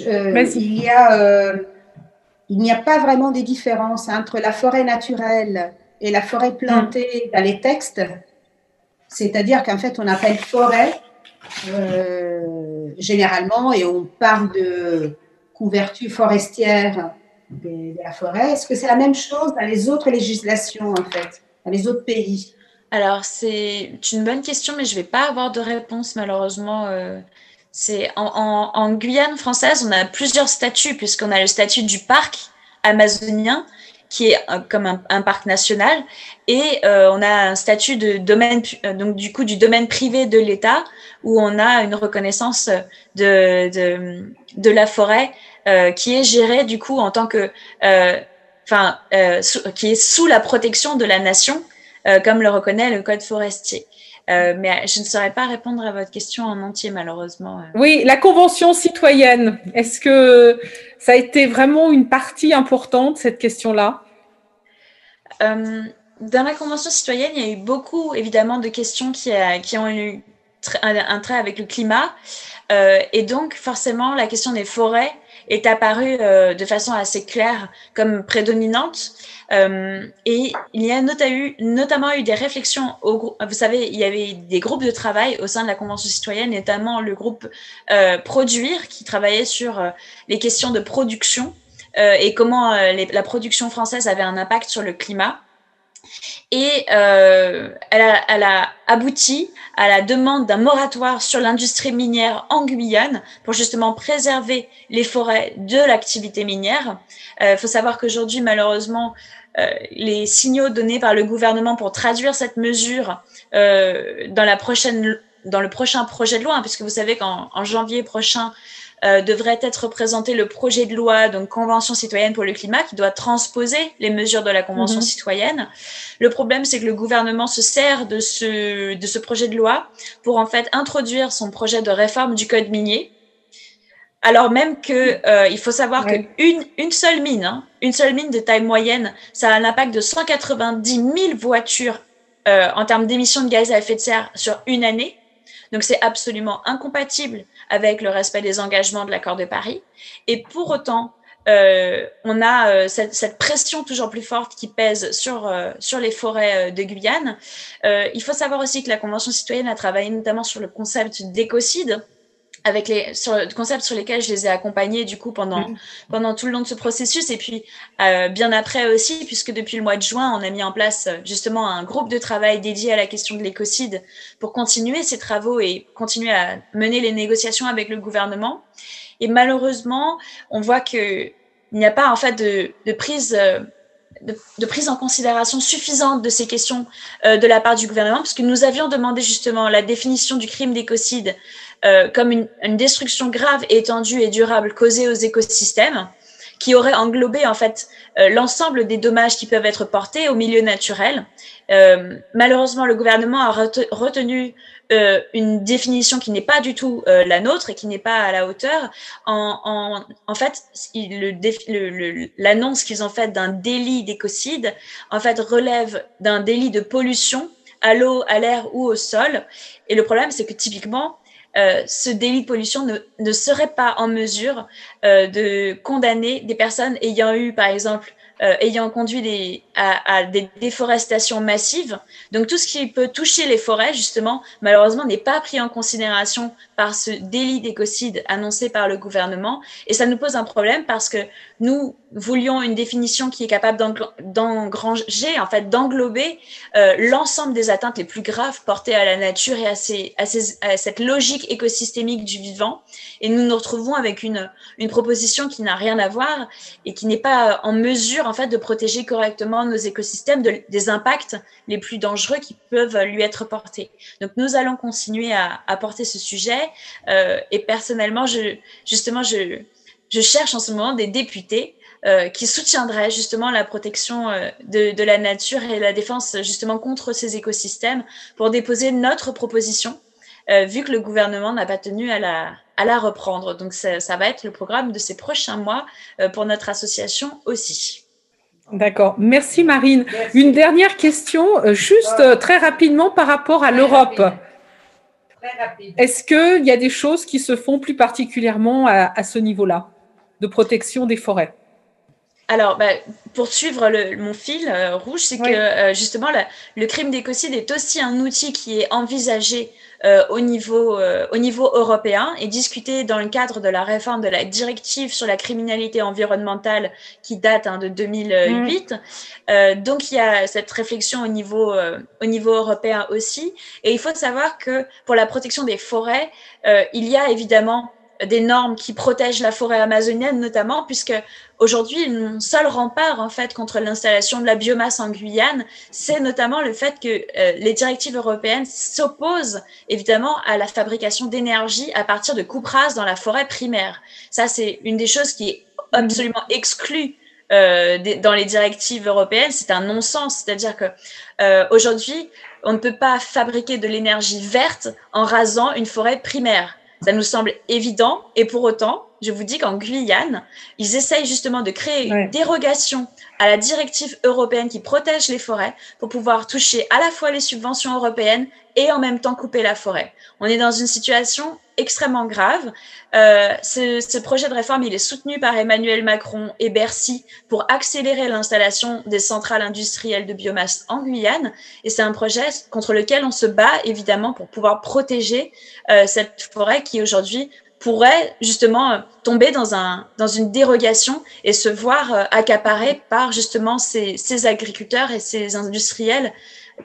euh, il y a, euh, il n'y a pas vraiment des différences entre la forêt naturelle et la forêt plantée dans les textes. C'est-à-dire qu'en fait, on appelle forêt euh, généralement et on parle de couverture forestière de, la forêt. Est-ce que c'est la même chose dans les autres législations, en fait, dans les autres pays? Alors, c'est une bonne question, mais je ne vais pas avoir de réponse, malheureusement. C'est en, Guyane française, on a plusieurs statuts, puisqu'on a le statut du parc amazonien, qui est euh, comme un, parc national, et euh, on a un statut de domaine, euh, donc du coup du domaine privé de l'État, où on a une reconnaissance de, de, la forêt qui est gérée du coup en tant que, enfin, qui est sous la protection de la nation, comme le reconnaît le code forestier. Euh, mais je ne saurais pas répondre à votre question en entier, malheureusement. Oui, la Convention citoyenne, est-ce que ça a été vraiment une partie importante, cette question-là? Euh, Dans la Convention citoyenne, il y a eu beaucoup, évidemment, de questions qui, a, qui ont eu un trait avec le climat. Euh, et donc, forcément, la question des forêts est apparue euh, de façon assez claire comme prédominante. Euh, et il y a notamment eu des réflexions, au, vous savez, il y avait des groupes de travail au sein de la Convention citoyenne, notamment le groupe euh, Produire, qui travaillait sur euh, les questions de production euh, et comment la production française avait un impact sur le climat. Et euh, elle, a, abouti à la demande d'un moratoire sur l'industrie minière en Guyane pour justement préserver les forêts de l'activité minière. Il euh, faut savoir qu'aujourd'hui, malheureusement, euh, les signaux donnés par le gouvernement pour traduire cette mesure dans, la prochaine, dans le prochain projet de loi, hein, puisque vous savez qu'en janvier prochain, euh, devrait être présenté le projet de loi, donc Convention citoyenne pour le climat, qui doit transposer les mesures de la Convention mhm. citoyenne. Le problème, c'est que le gouvernement se sert de ce, de ce projet de loi pour en fait introduire son projet de réforme du code minier. Alors même que euh, il faut savoir qu'une une seule mine, hein, une seule mine de taille moyenne, ça a un impact de 190 000 voitures euh, en termes d'émissions de gaz à effet de serre sur une année. Donc c'est absolument incompatible avec le respect des engagements de l'accord de Paris. Et pour autant, euh, on a euh, cette, cette, pression toujours plus forte qui pèse sur, euh, sur les forêts euh, de Guyane. Euh, il faut savoir aussi que la Convention citoyenne a travaillé notamment sur le concept d'écocide avec les sur le concept sur lesquels je les ai accompagnés du coup pendant mmh. pendant tout le long de ce processus et puis euh, bien après aussi puisque depuis le mois de juin on a mis en place euh, justement un groupe de travail dédié à la question de l'écocide pour continuer ces travaux et continuer à mener les négociations avec le gouvernement et malheureusement on voit que il n'y a pas en fait de, de prise euh, de, de, prise en considération suffisante de ces questions euh, de la part du gouvernement, parce que nous avions demandé justement la définition du crime d'écocide euh, comme une, destruction grave, étendue et durable causée aux écosystèmes, qui aurait englobé en fait euh, l'ensemble des dommages qui peuvent être portés au milieu naturel. Euh, malheureusement, le gouvernement a retenu une définition qui n'est pas du tout la nôtre et qui n'est pas à la hauteur. En, en, fait, l'annonce qu'ils ont faite d'un délit d'écocide, en fait, relève d'un délit de pollution à l'eau, à l'air ou au sol. Et le problème, c'est que typiquement, euh, ce délit de pollution ne, ne serait pas en mesure euh, de condamner des personnes ayant eu, par exemple, euh, ayant conduit des, à, des déforestations massives. Donc tout ce qui peut toucher les forêts, justement, malheureusement, n'est pas pris en considération par ce délit d'écocide annoncé par le gouvernement. Et ça nous pose un problème parce que nous voulions une définition qui est capable d'engranger, en fait, d'englober euh, l'ensemble des atteintes les plus graves portées à la nature et à, ces, à, ces, à, cette logique écosystémique du vivant. Et nous nous retrouvons avec une, une proposition qui n'a rien à voir et qui n'est pas en mesure, en fait, de protéger correctement nos écosystèmes de, des impacts les plus dangereux qui peuvent lui être portés. Donc, nous allons continuer à, à porter ce sujet. Euh, et personnellement, je, justement, je, je cherche en ce moment des députés euh, qui soutiendraient justement la protection euh, de, de, la nature et la défense justement contre ces écosystèmes pour déposer notre proposition, euh, vu que le gouvernement n'a pas tenu à la, à la reprendre. Donc ça, ça, va être le programme de ces prochains mois euh, pour notre association aussi. D'accord. Merci Marine. Merci. Une dernière question, euh, juste très rapidement par rapport à l'Europe. Est-ce qu'il y a des choses qui se font plus particulièrement à, à ce niveau-là de protection des forêts? Alors, bah, pour suivre le, mon fil euh, rouge, c'est oui. que euh, justement, la, le crime d'écocide est aussi un outil qui est envisagé euh, au, niveau, au niveau européen et discuté dans le cadre de la réforme de la directive sur la criminalité environnementale qui date hein, de 2008. Mmh. donc, il y a cette réflexion au niveau, au niveau européen aussi. Et il faut savoir que pour la protection des forêts, il y a évidemment des normes qui protègent la forêt amazonienne notamment, puisque aujourd'hui, mon seul rempart en fait contre l'installation de la biomasse en Guyane, c'est notamment le fait que euh, les directives européennes s'opposent évidemment à la fabrication d'énergie à partir de coupes rases dans la forêt primaire. Ça, c'est une des choses qui est absolument exclue euh, dans les directives européennes. C'est un non-sens, c'est-à-dire que euh, aujourd'hui, on ne peut pas fabriquer de l'énergie verte en rasant une forêt primaire. Ça nous semble évident et pour autant, je vous dis qu'en Guyane, ils essayent justement de créer ouais. une dérogation à la directive européenne qui protège les forêts pour pouvoir toucher à la fois les subventions européennes et en même temps couper la forêt. On est dans une situation extrêmement grave. Euh, ce, ce, projet de réforme, il est soutenu par Emmanuel Macron et Bercy pour accélérer l'installation des centrales industrielles de biomasse en Guyane. Et c'est un projet contre lequel on se bat évidemment pour pouvoir protéger euh, cette forêt qui aujourd'hui pourrait justement tomber dans, un, dans une dérogation et se voir euh, accaparé par justement ces, ces agriculteurs et ces industriels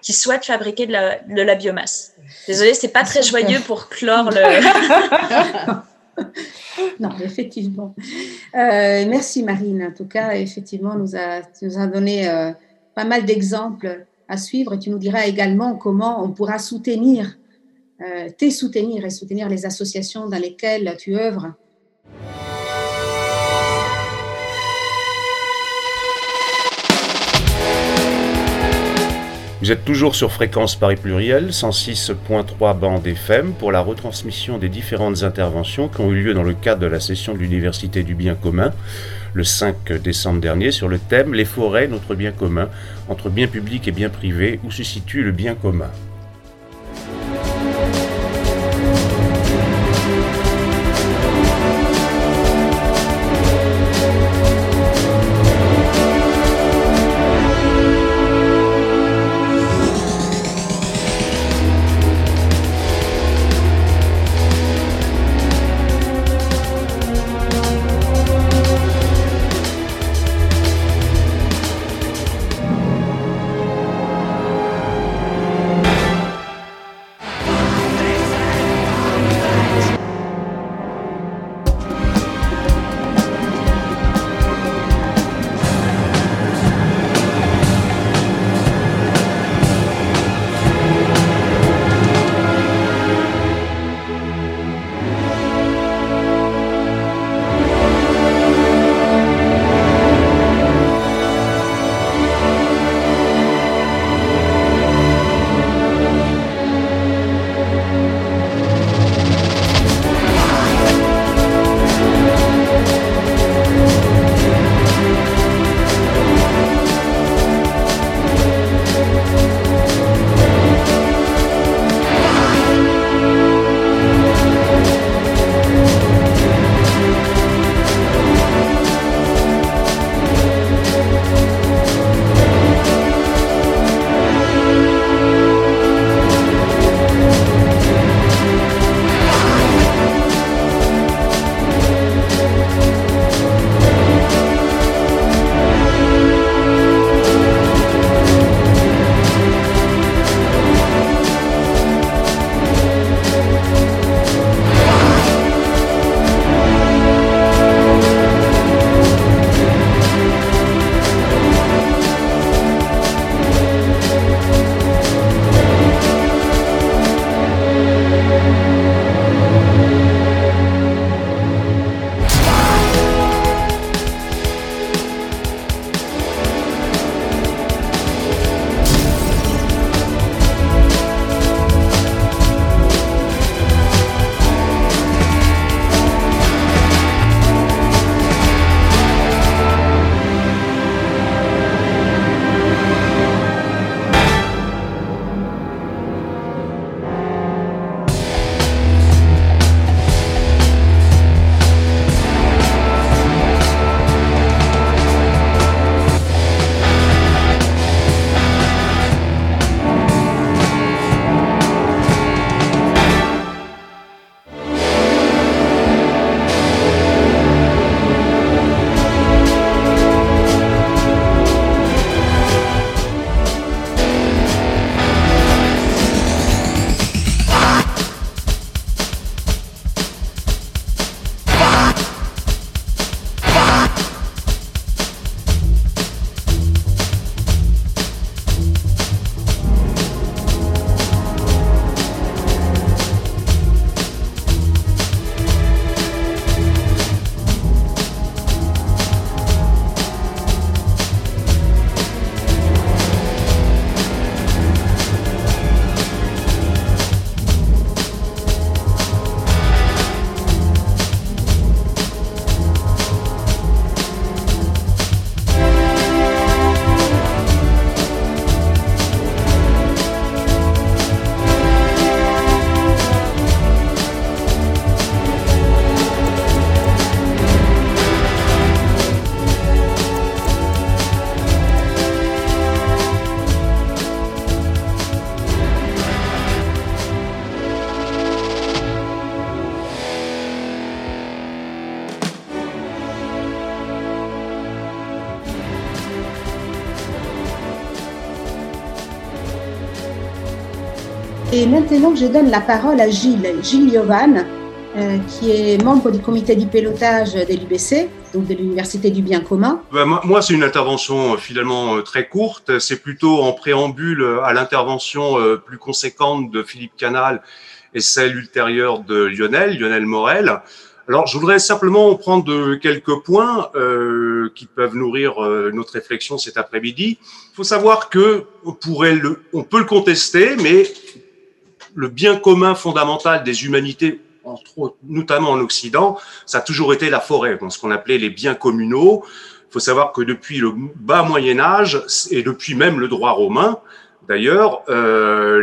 qui souhaitent fabriquer de la, de la biomasse. Désolée, c'est pas très joyeux pour clore le. non, effectivement. Euh, merci Marine. En tout cas, effectivement, nous a, tu nous a donné euh, pas mal d'exemples à suivre. Tu nous diras également comment on pourra soutenir, euh, te soutenir et soutenir les associations dans lesquelles tu œuvres Vous êtes toujours sur Fréquence Paris Pluriel, 106.3 bande FM, pour la retransmission des différentes interventions qui ont eu lieu dans le cadre de la session de l'Université du bien commun le 5 décembre dernier sur le thème Les forêts, notre bien commun, entre bien public et bien privé, où se situe le bien commun. Maintenant, je donne la parole à Gilles, Gilles Yovan, euh, qui est membre du comité du pilotage de l'UBC, donc de l'Université du bien commun. Ben, moi, c'est une intervention euh, finalement euh, très courte. C'est plutôt en préambule à l'intervention plus conséquente de Philippe Canal et celle ultérieure de Lionel, Lionel Morel. Alors, je voudrais simplement prendre quelques points qui peuvent nourrir notre réflexion cet après-midi. Il faut savoir que on pourrait le, on peut le contester, mais le bien commun fondamental des humanités entre notamment en Occident, ça a toujours été la forêt, ce qu'on appelait les biens communaux. Il faut savoir que depuis le bas Moyen Âge et depuis même le droit romain, d'ailleurs, euh,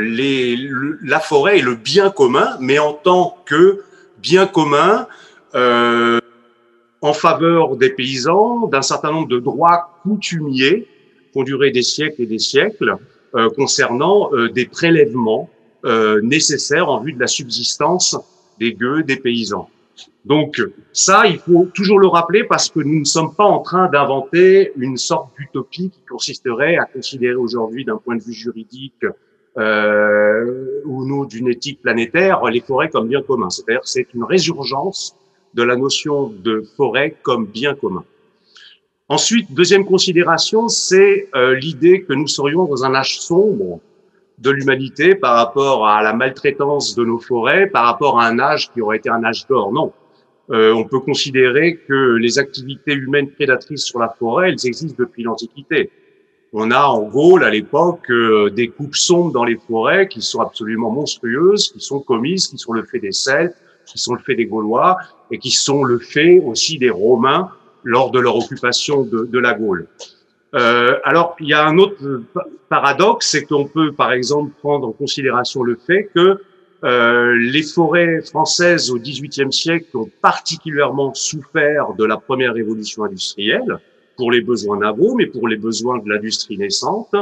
la forêt est le bien commun, mais en tant que bien commun euh, en faveur des paysans, d'un certain nombre de droits coutumiers qui ont duré des siècles et des siècles, euh, concernant euh, des prélèvements euh, nécessaires en vue de la subsistance des gueux, des paysans. Donc ça, il faut toujours le rappeler parce que nous ne sommes pas en train d'inventer une sorte d'utopie qui consisterait à considérer aujourd'hui d'un point de vue juridique euh, ou nous d'une éthique planétaire les forêts comme bien commun. C'est-à-dire c'est une résurgence de la notion de forêt comme bien commun. Ensuite, deuxième considération, c'est euh, l'idée que nous serions dans un âge sombre de l'humanité par rapport à la maltraitance de nos forêts, par rapport à un âge qui aurait été un âge d'or. Non. Euh, on peut considérer que les activités humaines prédatrices sur la forêt, elles existent depuis l'Antiquité. On a en Gaule à l'époque euh, des coupes sombres dans les forêts qui sont absolument monstrueuses, qui sont commises, qui sont le fait des Celtes, qui sont le fait des Gaulois et qui sont le fait aussi des Romains lors de leur occupation de, de la Gaule. Euh, alors, il y a un autre paradoxe, c'est qu'on peut, par exemple, prendre en considération le fait que euh, les forêts françaises au XVIIIe siècle ont particulièrement souffert de la première révolution industrielle pour les besoins navaux, mais pour les besoins de l'industrie naissante,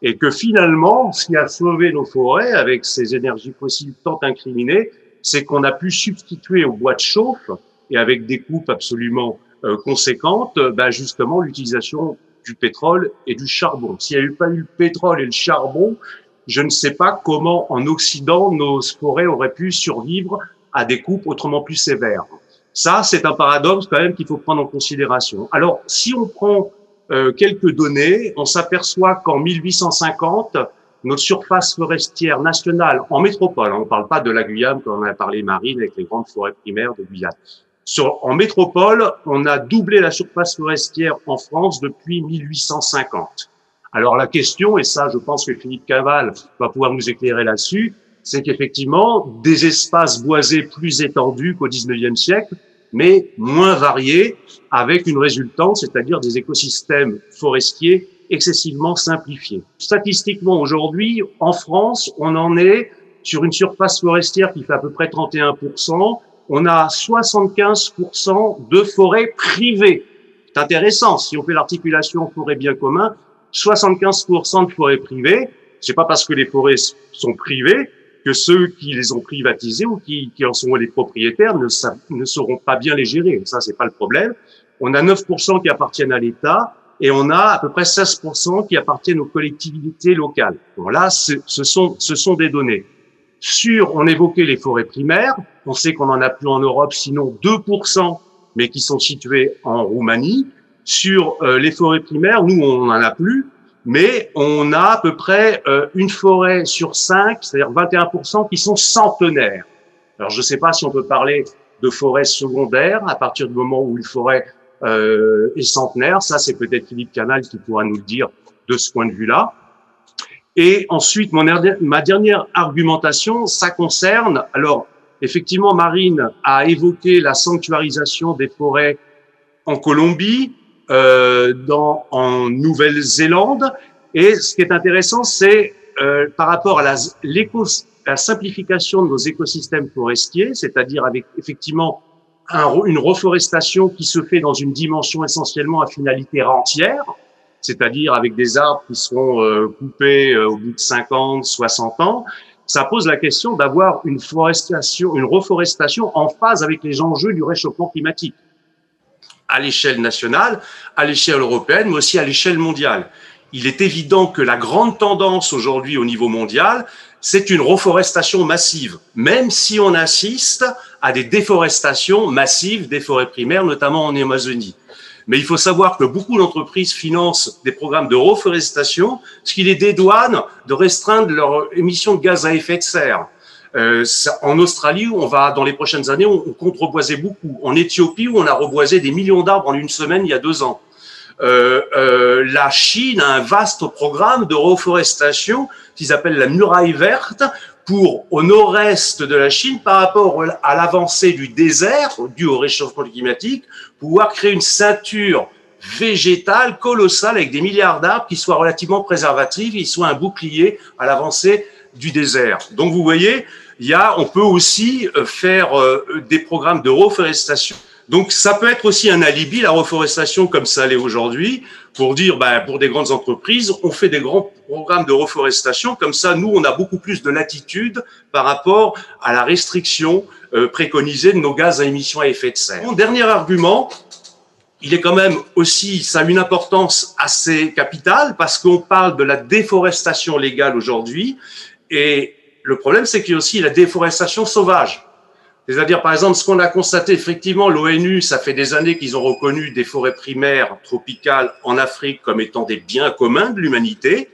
et que finalement, ce qui a sauvé nos forêts avec ces énergies fossiles tant incriminées, c'est qu'on a pu substituer au bois de chauffe et avec des coupes absolument euh, conséquentes, bah, justement l'utilisation du pétrole et du charbon. S'il n'y avait pas eu le pétrole et le charbon, je ne sais pas comment en Occident nos forêts auraient pu survivre à des coupes autrement plus sévères. Ça, c'est un paradoxe quand même qu'il faut prendre en considération. Alors, si on prend euh, quelques données, on s'aperçoit qu'en 1850, notre surface forestière nationale en métropole, on ne parle pas de la Guyane comme on a parlé marine avec les grandes forêts primaires de Guyane, sur, en métropole, on a doublé la surface forestière en France depuis 1850. Alors la question, et ça je pense que Philippe Caval va pouvoir nous éclairer là-dessus, c'est qu'effectivement, des espaces boisés plus étendus qu'au 19e siècle, mais moins variés, avec une résultante, c'est-à-dire des écosystèmes forestiers excessivement simplifiés. Statistiquement, aujourd'hui, en France, on en est sur une surface forestière qui fait à peu près 31%, on a 75% de forêts privées. C'est intéressant, si on fait l'articulation forêt bien commun, 75% de forêts privées, c'est pas parce que les forêts sont privées que ceux qui les ont privatisées ou qui, en sont les propriétaires ne, ne sauront pas bien les gérer. Ça, c'est pas le problème. On a 9% qui appartiennent à l'État et on a à peu près 16% qui appartiennent aux collectivités locales. Bon, là, ce sont, ce sont des données. Sur, on évoquait les forêts primaires, on sait qu'on en a plus en Europe, sinon 2%, mais qui sont situées en Roumanie. Sur euh, les forêts primaires, nous, on n'en a plus, mais on a à peu près euh, une forêt sur cinq, c'est-à-dire 21%, qui sont centenaires. Alors, je ne sais pas si on peut parler de forêt secondaire à partir du moment où une forêt euh, est centenaire. Ça, c'est peut-être Philippe Canal qui pourra nous le dire de ce point de vue-là. Et ensuite, mon, ma dernière argumentation, ça concerne, alors effectivement, Marine a évoqué la sanctuarisation des forêts en Colombie, euh, dans, en Nouvelle-Zélande. Et ce qui est intéressant, c'est euh, par rapport à la, la simplification de nos écosystèmes forestiers, c'est-à-dire avec effectivement un, une reforestation qui se fait dans une dimension essentiellement à finalité rentière, c'est-à-dire avec des arbres qui seront euh, coupés euh, au bout de 50, 60 ans, ça pose la question d'avoir une une reforestation en phase avec les enjeux du réchauffement climatique à l'échelle nationale, à l'échelle européenne, mais aussi à l'échelle mondiale. il est évident que la grande tendance aujourd'hui au niveau mondial, c'est une reforestation massive, même si on assiste à des déforestations massives des forêts primaires, notamment en Amazonie. Mais il faut savoir que beaucoup d'entreprises financent des programmes de reforestation, ce qui les dédouane de restreindre leurs émissions de gaz à effet de serre. Euh, en Australie, on va dans les prochaines années, on, on compte reboiser beaucoup. En Éthiopie, où on a reboisé des millions d'arbres en une semaine il y a deux ans. Euh, euh, la Chine a un vaste programme de reforestation qu'ils appellent la muraille verte pour, au nord-est de la Chine, par rapport à l'avancée du désert dû au réchauffement climatique, pouvoir créer une ceinture végétale colossale avec des milliards d'arbres qui soient relativement préservatifs, qui soient un bouclier à l'avancée du désert. Donc vous voyez, il y a, on peut aussi euh, faire euh, des programmes de reforestation donc ça peut être aussi un alibi, la reforestation comme ça l'est aujourd'hui, pour dire, ben, pour des grandes entreprises, on fait des grands programmes de reforestation, comme ça, nous, on a beaucoup plus de latitude par rapport à la restriction euh, préconisée de nos gaz à émissions à effet de serre. Mon dernier argument, il est quand même aussi, ça a une importance assez capitale parce qu'on parle de la déforestation légale aujourd'hui et le problème, c'est qu'il y a aussi la déforestation sauvage. C'est-à-dire, par exemple, ce qu'on a constaté, effectivement, l'ONU, ça fait des années qu'ils ont reconnu des forêts primaires tropicales en Afrique comme étant des biens communs de l'humanité.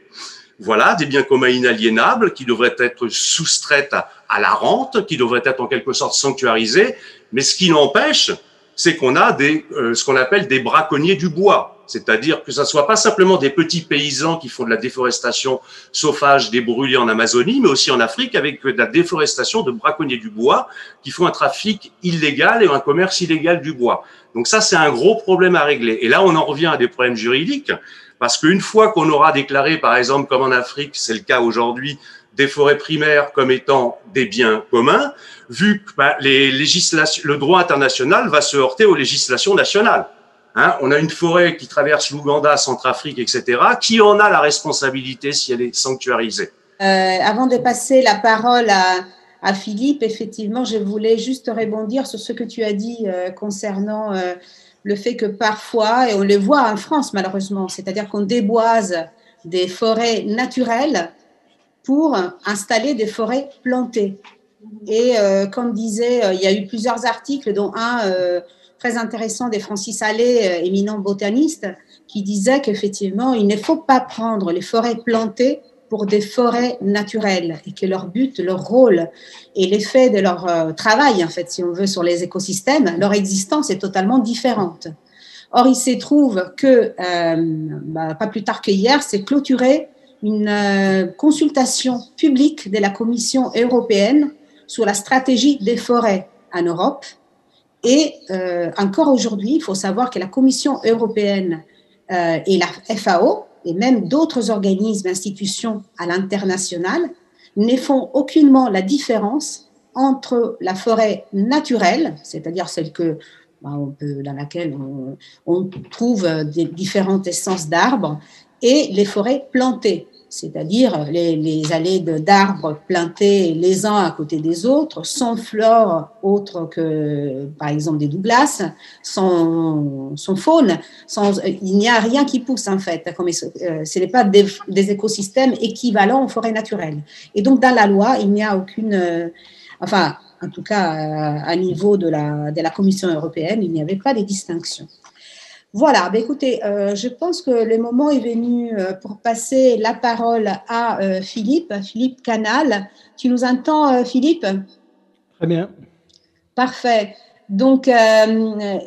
Voilà, des biens communs inaliénables qui devraient être soustraites à, la rente, qui devraient être en quelque sorte sanctuarisées. Mais ce qui n'empêche, c'est qu'on a des, euh, ce qu'on appelle des braconniers du bois. C'est-à-dire que ça soit pas simplement des petits paysans qui font de la déforestation sauvage des en Amazonie, mais aussi en Afrique avec de la déforestation de braconniers du bois qui font un trafic illégal et un commerce illégal du bois. Donc ça, c'est un gros problème à régler. Et là, on en revient à des problèmes juridiques parce qu'une fois qu'on aura déclaré, par exemple, comme en Afrique, c'est le cas aujourd'hui, des forêts primaires comme étant des biens communs, vu que bah, le droit international va se heurter aux législations nationales. Hein, on a une forêt qui traverse l'Ouganda, Centrafrique, etc. Qui en a la responsabilité si elle est sanctuarisée euh, Avant de passer la parole à, Philippe, effectivement, je voulais juste rebondir sur ce que tu as dit euh, concernant euh, le fait que parfois, et on le voit en France malheureusement, c'est-à-dire qu'on déboise des forêts naturelles pour installer des forêts plantées. Et comme disait, il y a eu plusieurs articles, dont un très intéressant de Francis Allais, euh, éminent botaniste, qui disait qu'effectivement, il ne faut pas prendre les forêts plantées pour des forêts naturelles et que leur but, leur rôle et l'effet de leur euh, travail, en fait, si on veut, sur les écosystèmes, leur existence est totalement différente. Or, il se trouve que, euh, bah, pas plus tard que hier, c'est clôturé une consultation publique de la Commission européenne sur la stratégie des forêts en Europe et euh, encore aujourd'hui, il faut savoir que la Commission européenne euh, et la FAO, et même d'autres organismes, institutions à l'international, ne font aucunement la différence entre la forêt naturelle, c'est-à-dire celle bah, dans laquelle on, trouve des différentes essences d'arbres, et les forêts plantées c'est-à-dire les, allées d'arbres plantés les uns à côté des autres, sans flore autre que, par exemple, des Douglas, sans, faune, sans, il n'y a rien qui pousse en fait. Comme, euh, ce n'est pas des, écosystèmes équivalents aux forêts naturelles. Et donc, dans la loi, il n'y a aucune, euh, enfin, en tout cas, à niveau de la, de la Commission européenne, il n'y avait pas de distinction. Voilà, bah, écoutez, euh, je pense que le moment est venu euh, pour passer la parole à euh, Philippe, Philippe Canal. Tu nous entends, Philippe? Très bien. Parfait. Donc,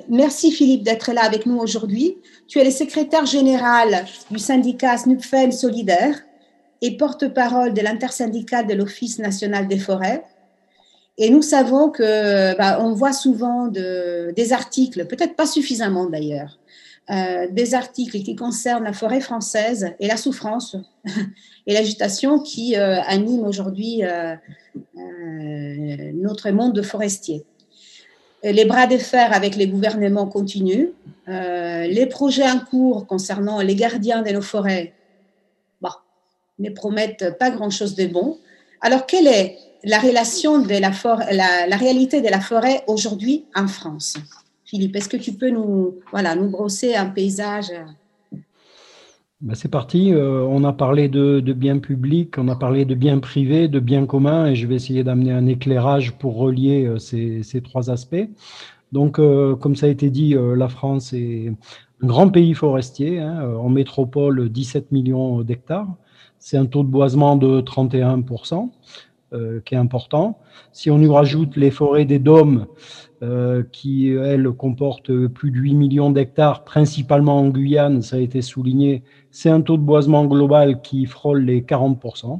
merci Philippe d'être là avec nous aujourd'hui. Tu es le secrétaire général du syndicat SNUPFEN Solidaire et porte-parole de l'intersyndicat de l'Office national des forêts. Et nous savons que bah, on voit souvent de, des articles, peut-être pas suffisamment d'ailleurs, euh, des articles qui concernent la forêt française et la souffrance et l'agitation qui euh, anime aujourd'hui euh, notre monde forestier. Les bras de fer avec les gouvernements continuent. les projets en cours concernant les gardiens de nos forêts bah, ne promettent pas grand-chose de bon. Alors, quelle est la relation de la, la réalité de la forêt aujourd'hui en France? Philippe, est-ce que tu peux nous, brosser un paysage? Ben, c'est parti. on a parlé de, biens publics, on a parlé de biens privés, de biens communs, et je vais essayer d'amener un éclairage pour relier ces, trois aspects. Donc, comme ça a été dit, la France est un grand pays forestier. Hein, en métropole, 17 millions d'hectares. C'est un taux de boisement de 31%, qui est important. Si on y rajoute les forêts des dômes, euh, qui, elle, comporte plus de 8 millions d'hectares, principalement en Guyane, ça a été souligné, c'est un taux de boisement global qui frôle les 40%,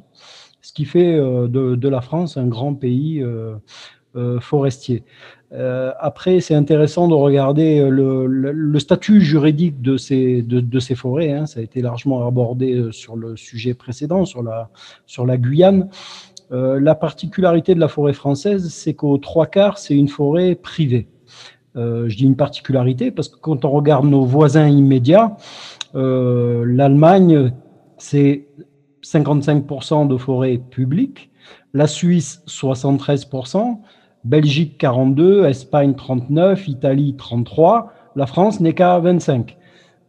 ce qui fait euh, de, la France un grand pays euh, forestier. après, c'est intéressant de regarder le, statut juridique de ces, forêts. Hein. ça a été largement abordé sur le sujet précédent, sur la Guyane. Euh, la particularité de la forêt française, c'est qu'aux trois quarts, c'est une forêt privée. Euh, je dis une particularité parce que quand on regarde nos voisins immédiats, euh, l'Allemagne, c'est 55% de forêt publique, la Suisse, 73%, Belgique, 42%, Espagne, 39%, Italie, 33%, la France n'est qu'à 25%.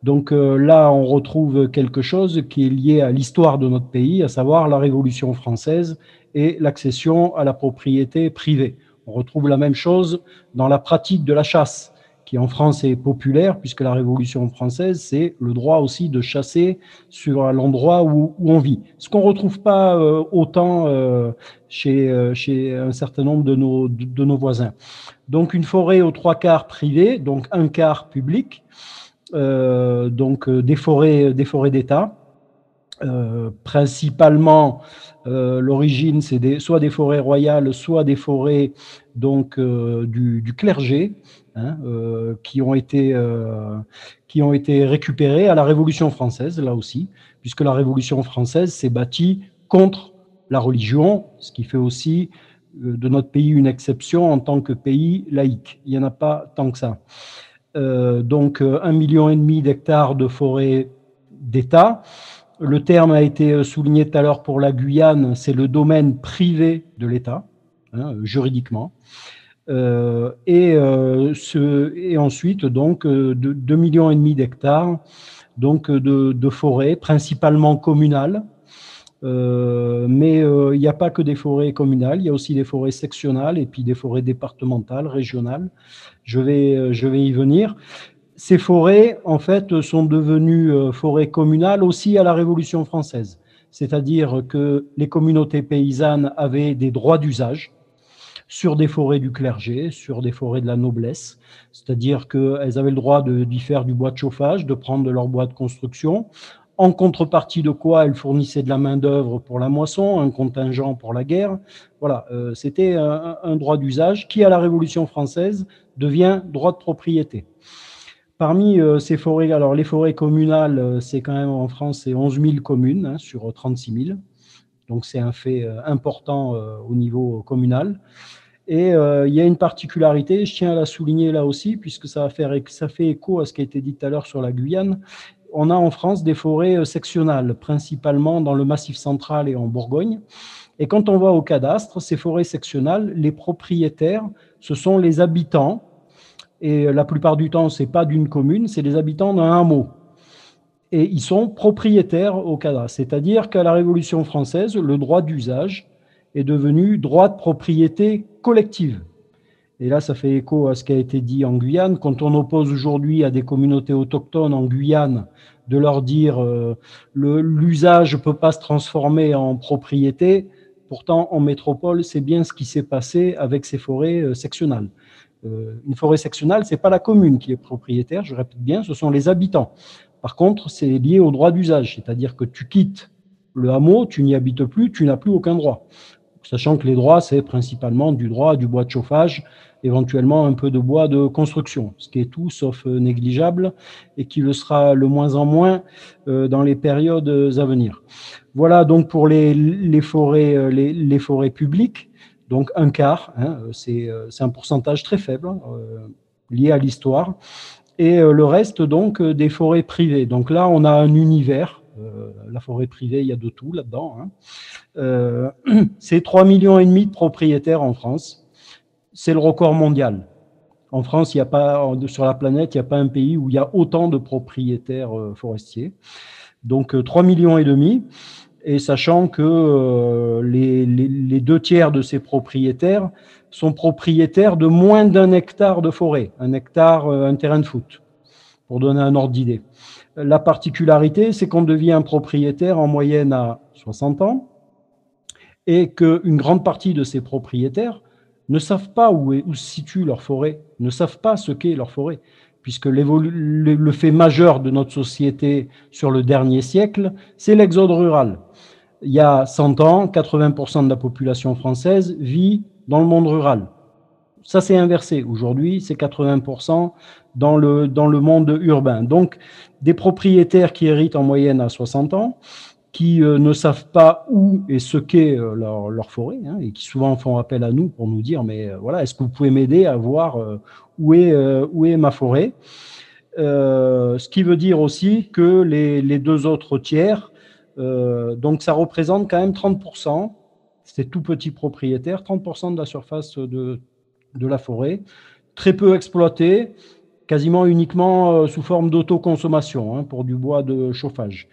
Donc là, on retrouve quelque chose qui est lié à l'histoire de notre pays, à savoir la Révolution française et l'accession à la propriété privée. On retrouve la même chose dans la pratique de la chasse, qui en France est populaire, puisque la Révolution française, c'est le droit aussi de chasser sur l'endroit où, on vit. Ce qu'on ne retrouve pas euh, autant euh, chez, euh, chez un certain nombre de nos, de, nos voisins. Donc une forêt aux trois quarts privée, donc un quart public, donc des forêts des forêts d'État, principalement euh, l'origine, c'est soit des forêts royales, soit des forêts donc euh, du, clergé, hein, euh, qui ont été qui ont été récupérées à la Révolution française, là aussi, puisque la Révolution française s'est bâtie contre la religion, ce qui fait aussi de notre pays une exception en tant que pays laïque. Il n'y en a pas tant que ça. donc, un million et demi d'hectares de forêts d'État. Le terme a été euh, souligné tout à l'heure pour la Guyane, c'est le domaine privé de l'État, hein, juridiquement. Euh, et, euh, et, ensuite, donc, 2,5 millions et demi d'hectares donc de, forêts, principalement communales. mais il n'y a pas que des forêts communales, il y a aussi des forêts sectionnelles et puis des forêts départementales, régionales. Je vais, je vais y venir ces forêts, en fait, sont devenues euh, forêts communales aussi à la Révolution française. C'est-à-dire que les communautés paysannes avaient des droits d'usage sur des forêts du clergé, sur des forêts de la noblesse. C'est-à-dire qu'elles avaient le droit d'y faire du bois de chauffage, de prendre de leur bois de construction, en contrepartie de quoi elles fournissaient de la main-d'œuvre pour la moisson, un contingent pour la guerre. Voilà, euh, c'était un droit d'usage qui, à la Révolution française, devient droit de propriété. Parmi euh, ces forêts, alors les forêts communales, euh, c'est quand même en France, c'est 11 000 communes hein, sur 36 000. Donc c'est un fait euh, important au niveau communal. Et il y a une particularité, je tiens à la souligner là aussi, puisque ça, va faire, ça fait écho à ce qui a été dit tout à l'heure sur la Guyane. On a en France des forêts sectionnelles, principalement dans le Massif central et en Bourgogne. Et quand on va au cadastre, ces forêts sectionnelles, les propriétaires, ce sont les habitants et la plupart du temps, ce n'est pas d'une commune, c'est des habitants d'un hameau. Et ils sont propriétaires au cadastre. C'est-à-dire qu'à la Révolution française, le droit d'usage est devenu droit de propriété collective. Et là, ça fait écho à ce qui a été dit en Guyane. Quand on oppose aujourd'hui à des communautés autochtones en Guyane de leur dire euh, l'usage ne peut pas se transformer en propriété, pourtant en métropole, c'est bien ce qui s'est passé avec ces forêts euh, sectionnelles. Euh, une forêt sectionnelle, ce n'est pas la commune qui est propriétaire, je répète bien, ce sont les habitants. Par contre, c'est lié au droit d'usage, c'est-à-dire que tu quittes le hameau, tu n'y habites plus, tu n'as plus aucun droit. Sachant que les droits, c'est principalement du droit du bois de chauffage, éventuellement un peu de bois de construction, ce qui est tout sauf euh, négligeable et qui le sera le moins en moins euh, dans les périodes à venir. Voilà donc pour les, forêts, les forêts publiques donc un quart, hein, euh, c'est un pourcentage très faible hein, euh, lié à l'histoire, et euh, le reste donc des forêts privées. Donc là, on a un univers. la forêt privée, il y a de tout là-dedans. Hein. c'est 3 millions et demi de propriétaires en France. C'est le record mondial. En France, il n'y a pas, sur la planète, il n'y a pas un pays où il y a autant de propriétaires forestiers. Donc 3 millions et demi et sachant que euh, les, deux tiers de ces propriétaires sont propriétaires de moins d'un hectare de forêt, un hectare, euh, un terrain de foot, pour donner un ordre d'idée. La particularité, c'est qu'on devient propriétaire en moyenne à 60 ans et qu'une grande partie de ces propriétaires ne savent pas où, où se situe leur forêt, ne savent pas ce qu'est leur forêt puisque le, fait majeur de notre société sur le dernier siècle, c'est l'exode rural il y a 100 ans, 80% de la population française vit dans le monde rural. Ça, c'est inversé. Aujourd'hui, c'est 80% dans le, dans le monde urbain. Donc, des propriétaires qui héritent en moyenne à 60 ans, qui euh, ne savent pas où et ce qu'est euh, leur, forêt, hein, et qui souvent font appel à nous pour nous dire, mais euh, voilà, est-ce que vous pouvez m'aider à voir où, est, ma forêt? Ce qui veut dire aussi que les, deux autres tiers donc ça représente quand même 30%, c'est tout petit propriétaire, 30% de la surface de, la forêt, très peu exploité, quasiment uniquement sous forme d'autoconsommation hein, pour du bois de chauffage.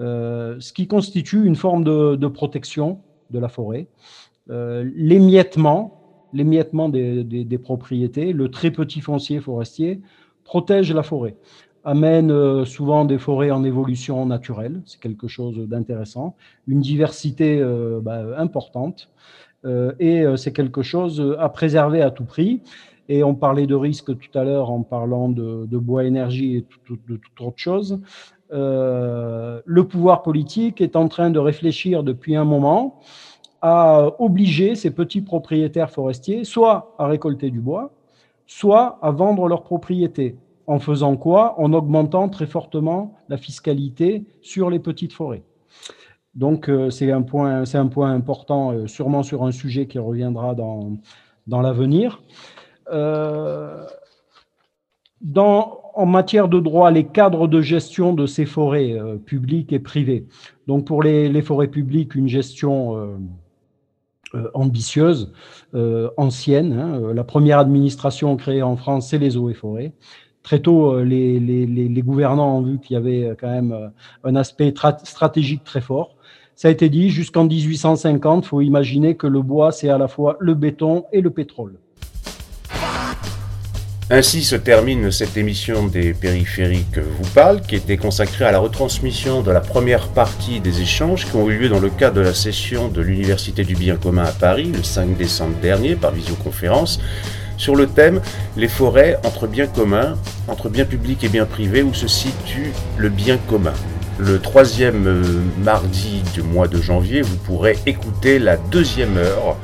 Euh, ce qui constitue une forme de, protection de la forêt. l'émiettement, l'émiettement des, propriétés, le très petit foncier forestier protège la forêt amène euh, souvent des forêts en évolution naturelle, c'est quelque chose d'intéressant, une diversité euh, bah, importante, euh, et c'est quelque chose à préserver à tout prix. Et on parlait de risque tout à l'heure en parlant de, bois énergie et de toute autre chose. Le pouvoir politique est en train de réfléchir depuis un moment à obliger ces petits propriétaires forestiers soit à récolter du bois, soit à vendre leurs propriétés. En faisant quoi? En augmentant très fortement la fiscalité sur les petites forêts. Donc, euh, c'est un, point, un point important, euh, sûrement sur un sujet qui reviendra dans, dans l'avenir. Euh, en matière de droit, les cadres de gestion de ces forêts publiques et privées. Donc, pour les, forêts publiques, une gestion ambitieuse, ancienne. Hein. La première administration créée en France, c'est les eaux et forêts très tôt, euh, les, gouvernants ont vu qu'il y avait euh, quand même euh, un aspect stratégique très fort. Ça a été dit, jusqu'en 1850, il faut imaginer que le bois, c'est à la fois le béton et le pétrole. Ainsi se termine cette émission des périphériques vous parle, qui était consacrée à la retransmission de la première partie des échanges qui ont eu lieu dans le cadre de la session de l'Université du bien commun à Paris le 5 décembre dernier par visioconférence sur le thème Les forêts entre biens communs, entre biens publics et biens privés, où se situe le bien commun. Le troisième euh, mardi du mois de janvier, vous pourrez écouter la deuxième heure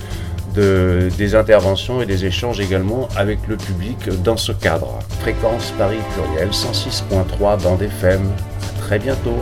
de, des interventions et des échanges également avec le public dans ce cadre. Fréquence Paris Pluriel 106.3 bande FM. À très bientôt.